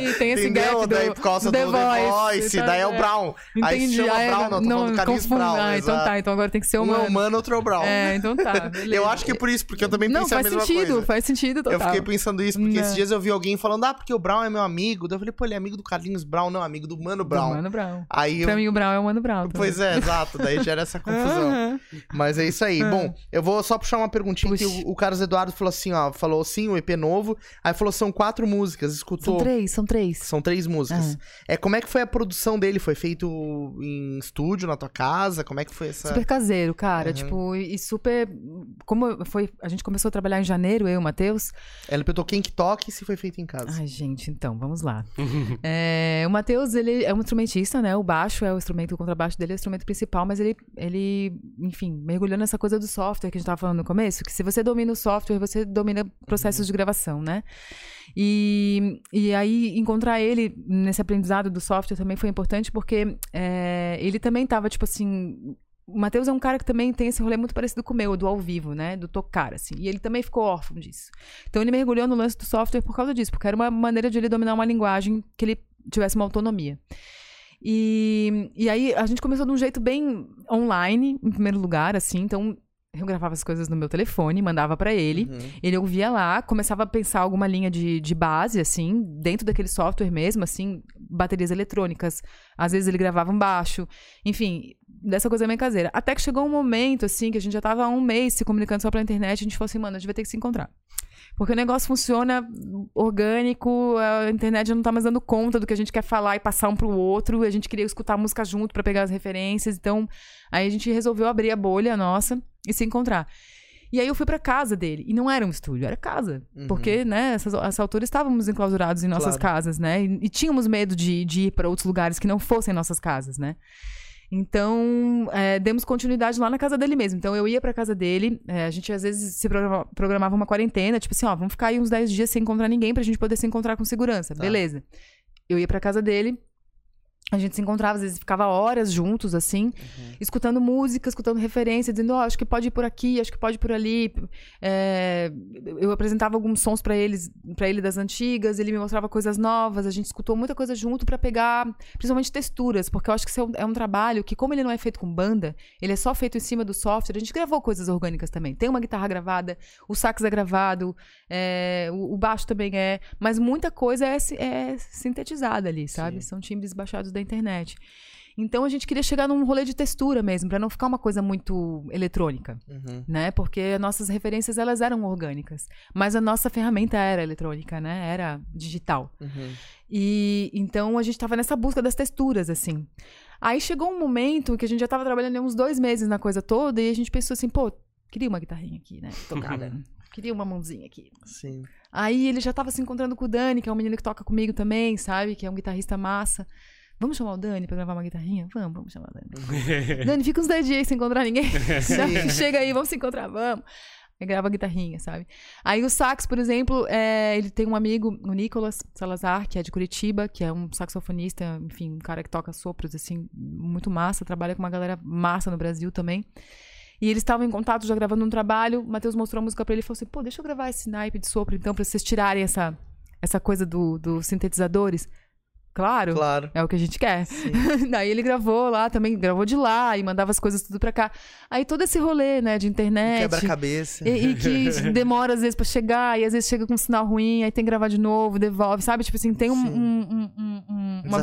E tem esse Entendeu? gap do, daí por causa do The Voice, sabe? daí é o Brown. Aí se Entendi. chama Ah, é, Brown, não, tô falando do Carlinhos confundo. Brown. Ah, então tá. Então agora tem que ser o Um é Mano. o Mano, outro é o Brown. É, então tá. beleza. Eu acho que é por isso, porque eu também Não, pensei a faz mesma sentido, coisa. faz sentido total. Eu fiquei pensando isso, porque Não. esses dias eu vi alguém falando, ah, porque o Brown é meu amigo. Daí eu falei, pô, ele é amigo do Carlinhos Brown, não, amigo do Mano Do Brown. Mano Brown. Aí eu... Pra mim o Brown é o Mano Brown. também. Pois é, exato. Daí gera essa confusão. Aham. Mas é isso aí. Bom, eu vou só puxar uma perguntinha que Puxe. o, o Carlos Eduardo falou assim, ó. Falou sim, o EP novo. Aí falou, são quatro músicas. Escutou. São três, são três. São três músicas. É, como é que foi a produção dele? Foi feito em estúdio, na tua casa? Como é que foi essa... Super caseiro, cara. Uhum. Tipo, e super. Como foi. A gente começou a trabalhar em janeiro, eu e o Matheus. Ela perguntou quem que toca e se foi feito em casa. Ai, gente, então, vamos lá. É, o Matheus, ele é um instrumentista, né? O baixo é o instrumento, o contrabaixo dele é o instrumento principal, mas ele, ele, enfim, mergulhou nessa coisa do software que a gente tava falando no começo, que se você domina o software, você domina processos de gravação, né? E, e aí, encontrar ele nesse aprendizado do software também foi importante, porque é, ele também tava, tipo assim. O Matheus é um cara que também tem esse rolê muito parecido com o meu, do ao vivo, né? Do tocar, assim. E ele também ficou órfão disso. Então ele mergulhou no lance do software por causa disso, porque era uma maneira de ele dominar uma linguagem que ele tivesse uma autonomia. E, e aí a gente começou de um jeito bem online, em primeiro lugar, assim. Então eu gravava as coisas no meu telefone, mandava pra ele. Uhum. Ele ouvia lá, começava a pensar alguma linha de, de base, assim, dentro daquele software mesmo, assim, baterias eletrônicas. Às vezes ele gravava um baixo. Enfim, dessa coisa meio caseira. Até que chegou um momento, assim, que a gente já tava há um mês se comunicando só pela internet, a gente falou assim, mano, a gente vai ter que se encontrar. Porque o negócio funciona orgânico, a internet já não tá mais dando conta do que a gente quer falar e passar um pro outro. A gente queria escutar a música junto pra pegar as referências. Então, aí a gente resolveu abrir a bolha nossa e se encontrar. E aí eu fui pra casa dele. E não era um estúdio, era casa. Uhum. Porque, né, essas, essa altura estávamos enclausurados em nossas Claro. casas, né? E, e tínhamos medo de, de ir pra outros lugares que não fossem nossas casas, né? Então, é, demos continuidade lá na casa dele mesmo. Então, eu ia pra casa dele, é, a gente às vezes se programa- programava uma quarentena, tipo assim, ó, vamos ficar aí uns 10 dias sem encontrar ninguém pra gente poder se encontrar com segurança. Tá. Beleza. Eu ia pra casa dele, a gente se encontrava, às vezes ficava horas juntos, assim, escutando música, escutando referência, dizendo, ó, acho que pode ir por aqui, acho que pode ir por ali. É, eu apresentava alguns sons pra eles, para ele das antigas, ele me mostrava coisas novas, a gente escutou muita coisa junto pra pegar, principalmente texturas, porque eu acho que isso é um, é um trabalho que, como ele não é feito com banda, ele é só feito em cima do software, a gente gravou coisas orgânicas também. Tem uma guitarra gravada, o sax é gravado, é, o, o baixo também é, mas muita coisa é, é sintetizada ali, sabe? Sim. São timbres baixados da internet. Então a gente queria chegar num rolê de textura mesmo, pra não ficar uma coisa muito eletrônica, Uhum. né? Porque nossas referências elas eram orgânicas, mas a nossa ferramenta era eletrônica, né? Era digital. Uhum. E então a gente tava nessa busca das texturas, assim. Aí chegou um momento que a gente já tava trabalhando uns dois meses na coisa toda e a gente pensou assim, pô, queria uma guitarrinha aqui, né? Tocada. queria uma mãozinha aqui. Sim. Aí ele já tava se encontrando com o Dani, que é um menino que toca comigo também, sabe? Que é um guitarrista massa. Vamos chamar o Dani pra gravar uma guitarrinha? Vamos, vamos chamar o Dani. Dani, fica uns 10 dias sem encontrar ninguém. Chega aí, vamos se encontrar, vamos. Aí grava a guitarrinha, sabe? Aí o sax, por exemplo, é, ele tem um amigo, o Nicolas Salazar, que é de Curitiba, que é um saxofonista, enfim, um cara que toca sopros, assim, muito massa, trabalha com uma galera massa no Brasil também. E eles estavam em contato, já gravando um trabalho, o Matheus mostrou a música pra ele e falou assim, pô, deixa eu gravar esse naipe de sopro, então, pra vocês tirarem essa, essa coisa do, dos sintetizadores. Claro. Claro. É o que a gente quer. Daí ele gravou lá também, gravou de lá e mandava as coisas tudo pra cá. Aí todo esse rolê, né, de internet. Quebra-cabeça. E, e que demora às vezes pra chegar, e às vezes chega com um sinal ruim, aí tem que gravar de novo, devolve, sabe? Tipo assim, tem um, Sim. um- um- um- um- uma,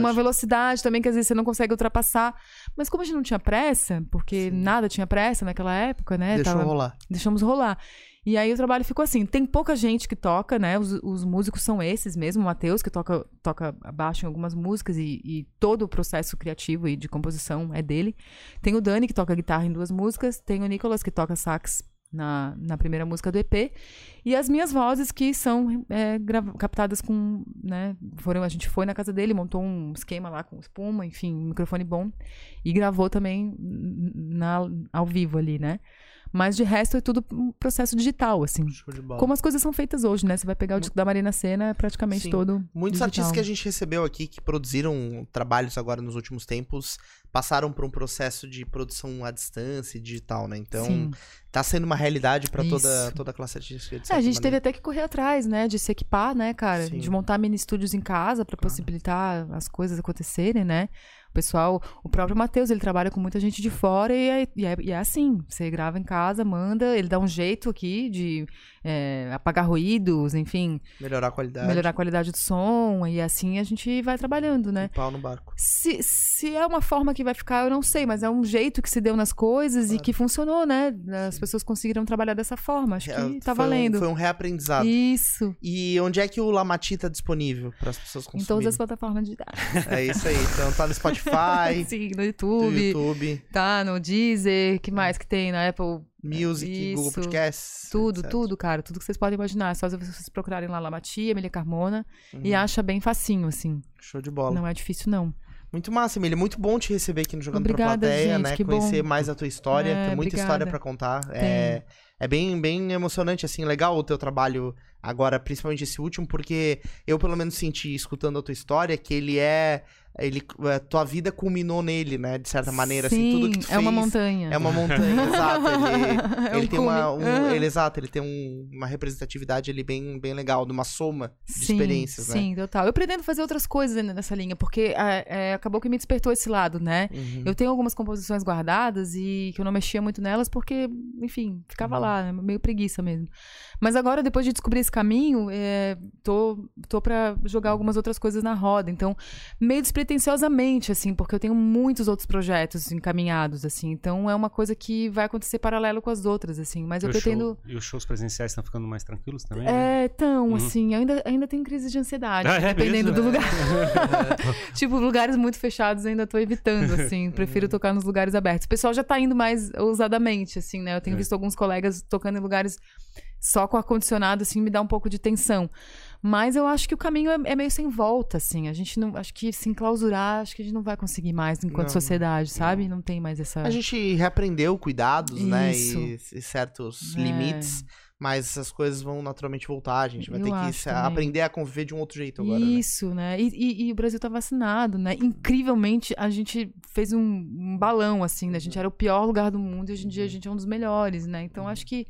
uma velocidade também que às vezes você não consegue ultrapassar. Mas como a gente não tinha pressa, porque nada tinha pressa naquela época, né? Deixou tava- rolar. deixamos rolar. E aí o trabalho ficou assim. Tem pouca gente que toca, né? Os, os músicos são esses mesmo. O Matheus, que toca, toca baixo em algumas músicas e, e todo o processo criativo e de composição é dele. Tem o Dani, que toca guitarra em duas músicas. Tem o Nicolas, que toca sax na, na primeira música do EP. E as minhas vozes, que são é, captadas com. Né, foram, a gente foi na casa dele, montou um esquema lá com espuma, enfim, um microfone bom. E gravou também na, ao vivo ali, né? Mas de resto é tudo um processo digital, assim. Show de bola. Como as coisas são feitas hoje, né? Você vai pegar o disco da Marina Senna, é praticamente Sim. todo. Muitos digital. artistas que a gente recebeu aqui, que produziram trabalhos agora nos últimos tempos, passaram por um processo de produção à distância e digital, né? Então, Sim. tá sendo uma realidade pra toda, toda a classe artística. de É, a gente teve maneira. até que correr atrás, né? De se equipar, né, cara? Sim. De montar mini estúdios em casa pra possibilitar as coisas acontecerem, né? Pessoal, o próprio Matheus, ele trabalha com muita gente de fora e é, e é- e é assim. Você grava em casa, manda, ele dá um jeito aqui de é, apagar ruídos, enfim, Melhorar a qualidade. melhorar a qualidade do som. E assim a gente vai trabalhando, né? Um pau no barco. Se, se é uma forma que vai ficar, eu não sei, mas é um jeito que se deu nas coisas e que funcionou, né? As pessoas conseguiram trabalhar dessa forma. Acho que É, tá foi um- valendo. foi um reaprendizado. Isso. E onde é que o Lamati tá disponível para as pessoas Em consumirem? todas as plataformas digitais. É isso aí. Então tá no Spotify, Sim, no no YouTube, YouTube, tá no Deezer, que mais que tem na Apple? Music, Google Isso. Podcasts. Tudo, etc. tudo, cara. Tudo que vocês podem imaginar. É só vocês procurarem lá Lamati, Emília Carmona. E Uhum. acha bem facinho, assim. Show de bola. Não é difícil, não. Muito massa, Emília. Muito bom te receber aqui no Jogando Obrigada, pra Plateia, gente, né? Conhecer bom. mais a tua história. É, tem muita obrigada. história pra contar. É, é bem, bem emocionante, assim, legal o teu trabalho agora, principalmente esse último, porque eu pelo menos senti, escutando a tua história, que ele é. Ele, a tua vida culminou nele, né? De certa maneira, Sim, assim, tudo que tu é uma fez montanha. É uma montanha, exato. Ele, É um ele tem uma. um- Ah. ele, exato, ele tem um- uma representatividade ali bem, bem legal, de uma soma de Sim, experiências, né? Sim, total. Eu pretendo fazer outras coisas ainda nessa linha, porque é, é, acabou que me despertou esse lado, né? Uhum. Eu tenho algumas composições guardadas e que eu não mexia muito nelas porque, enfim, ficava Uhum. lá, né? meio preguiça mesmo. Mas agora, depois de descobrir esse caminho, é, tô, tô pra jogar algumas outras coisas na roda. Então, meio despretensiosamente, assim, porque eu tenho muitos outros projetos encaminhados, assim. Então, é uma coisa que vai acontecer paralelo com as outras, assim. Mas eu E pretendo... show- e os shows presenciais estão ficando mais tranquilos também? né? É, tão, Uhum. assim, ainda, ainda tenho crise de ansiedade, Ah, é dependendo mesmo? do lugar. tipo, lugares muito fechados ainda tô evitando, assim. Prefiro tocar nos lugares abertos. O pessoal já tá indo mais ousadamente, assim, né? Eu tenho É. visto alguns colegas tocando em lugares só com ar-condicionado, assim, me dá um pouco de tensão. Mas eu acho que o caminho é, é meio sem volta, assim. A gente não. Acho que se enclausurar, acho que a gente não vai conseguir mais enquanto Não, sociedade, sabe? Não tem mais essa. A gente reaprendeu cuidados, né? Isso. E, e certos É. limites. Mas essas coisas vão naturalmente voltar. A gente vai Eu ter que se- aprender a conviver de um outro jeito agora. Né? Isso, né? E, e- e o Brasil tá vacinado, né? Incrivelmente, a gente fez um, um balão, assim, né? A gente era o pior lugar do mundo e hoje em dia a gente é um dos melhores, né? Então, acho que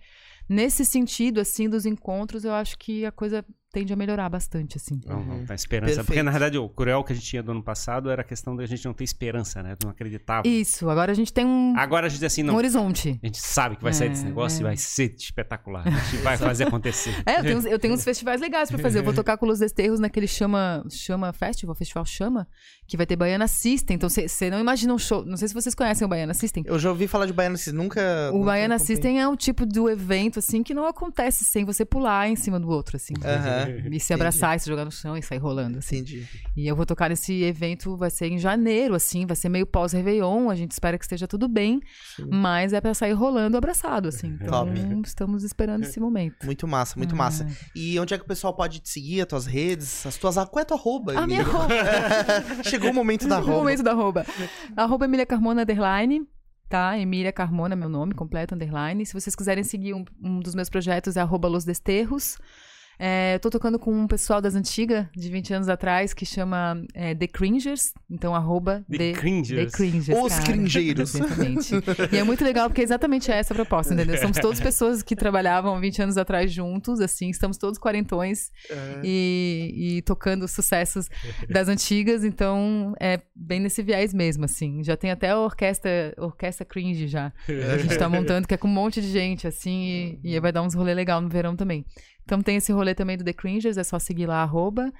nesse sentido, assim, dos encontros, eu acho que a coisa tende a melhorar bastante, assim. Não, não, Uhum. tá esperança. Porque, Perfeito. na verdade, o cruel que a gente tinha do ano passado era a questão da gente não ter esperança, né? Não acreditava. Isso, agora a gente tem um, Agora a gente diz assim, um não. horizonte. A gente sabe que vai sair desse É, negócio é. e vai ser espetacular. A gente vai fazer acontecer. É, eu tenho, uns- eu tenho uns festivais legais pra fazer. Eu vou tocar com Los Desterros naquele Chama, Chama Festival, Festival Chama, que vai ter Baiana System. Então, você não imagina um show. Não sei se vocês conhecem o Baiana System. Eu já ouvi falar de Baiana System, nunca. O nunca Baiana. System é um tipo do evento, assim, que não acontece sem você pular em cima do outro, assim. Aham, E se abraçar e se jogar no chão e sair rolando, assim. entendi. E eu vou tocar nesse evento, vai ser em janeiro, assim, vai ser meio pós-Réveillon, a gente espera que esteja tudo bem, Sim. mas é pra sair rolando abraçado, assim. Então, Top. estamos esperando esse momento. Muito massa, muito Ah. massa. E onde é que o pessoal pode te seguir, as tuas redes, as tuas. Qual é a tua arroba? A minha roupa. Chegou o momento da O arroba. momento da arroba. Arroba Emília Carmona, underline. Tá? Emília Carmona, meu nome completo, underline. Se vocês quiserem seguir um, um dos meus projetos, é arroba Los Desterros. É, eu tô tocando com um pessoal das antigas, de 20 anos atrás, que chama é, The Cringers. Então, arroba The Cringers. The Cringers. Os cara. cringeiros. Exatamente. e é muito legal porque é exatamente essa a proposta, entendeu? Somos todas pessoas que trabalhavam 20 anos atrás juntos, assim, estamos todos quarentões É. e, e tocando sucessos das antigas, então é bem nesse viés mesmo, assim. Já tem até a orquestra, orquestra cringe já. A gente tá montando, que é com um monte de gente, assim, e, e vai dar uns rolê legal no verão também. Então tem esse rolê também do The Cringers, é só seguir lá, arroba.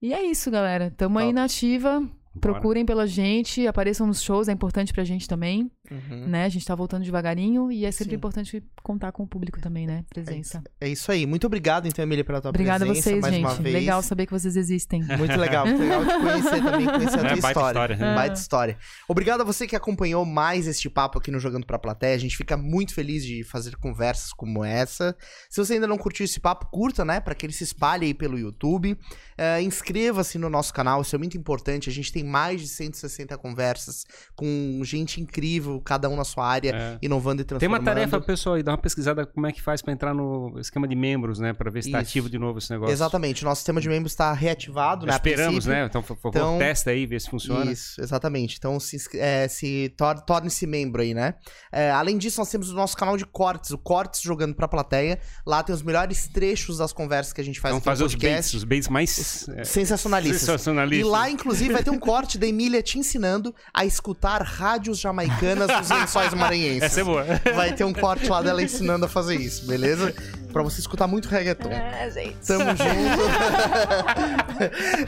E é isso, galera. Tamo aí Top. na ativa. Procurem pela gente, apareçam nos shows, é importante pra gente também, Uhum. né? A gente tá voltando devagarinho e é sempre Sim. importante contar com o público também, né? Presença. É isso aí. Muito obrigado, então, Emília, pela tua Obrigada a presença vocês, mais gente. uma vez. Legal saber que vocês existem. Muito legal, muito legal te conhecer também, conhecer a É, tua baita história. história, né? Baita história. Obrigado a você que acompanhou mais este papo aqui no Jogando Pra Plateia. A gente fica muito feliz de fazer conversas como essa. Se você ainda não curtiu esse papo, curta, né? Pra que ele se espalhe aí pelo YouTube. É, Inscreva-se no nosso canal, isso é muito importante. A gente tem mais de 160 conversas com gente incrível, cada um na sua área, É. inovando e Tem transformando. uma tarefa, pessoal, aí, dá uma pesquisada como é que faz pra entrar no esquema de membros, né? Pra ver se tá Isso. ativo de novo esse negócio. Exatamente, o nosso sistema de membros está reativado, né? a Esperamos, né? Então, por favor, Então- testa aí, vê se funciona. Isso, exatamente. Então se, é, se tor- torne-se membro aí, né? É, além disso, nós temos o nosso canal de cortes, o Cortes Jogando pra Plateia. Lá tem os melhores trechos das conversas que a gente faz no fazer os baits, podcast. os baits mais é, Sensacionalistas. sensacionalistas. E lá, inclusive, vai ter um corte da Emília te ensinando a escutar rádios jamaicanas dos lençóis maranhenses. Essa é boa. Vai ter um corte lá dela ensinando a fazer isso, beleza? Pra você escutar muito reggaeton. É, gente. Tamo junto.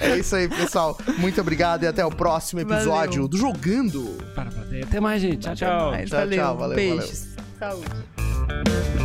é isso aí, pessoal. Muito obrigado e até o próximo episódio Valeu. do Jogando. Para a plateia. Até mais, gente. Tchau, tchau. Tchau, valeu. tchau, valeu, Beijos. Saúde.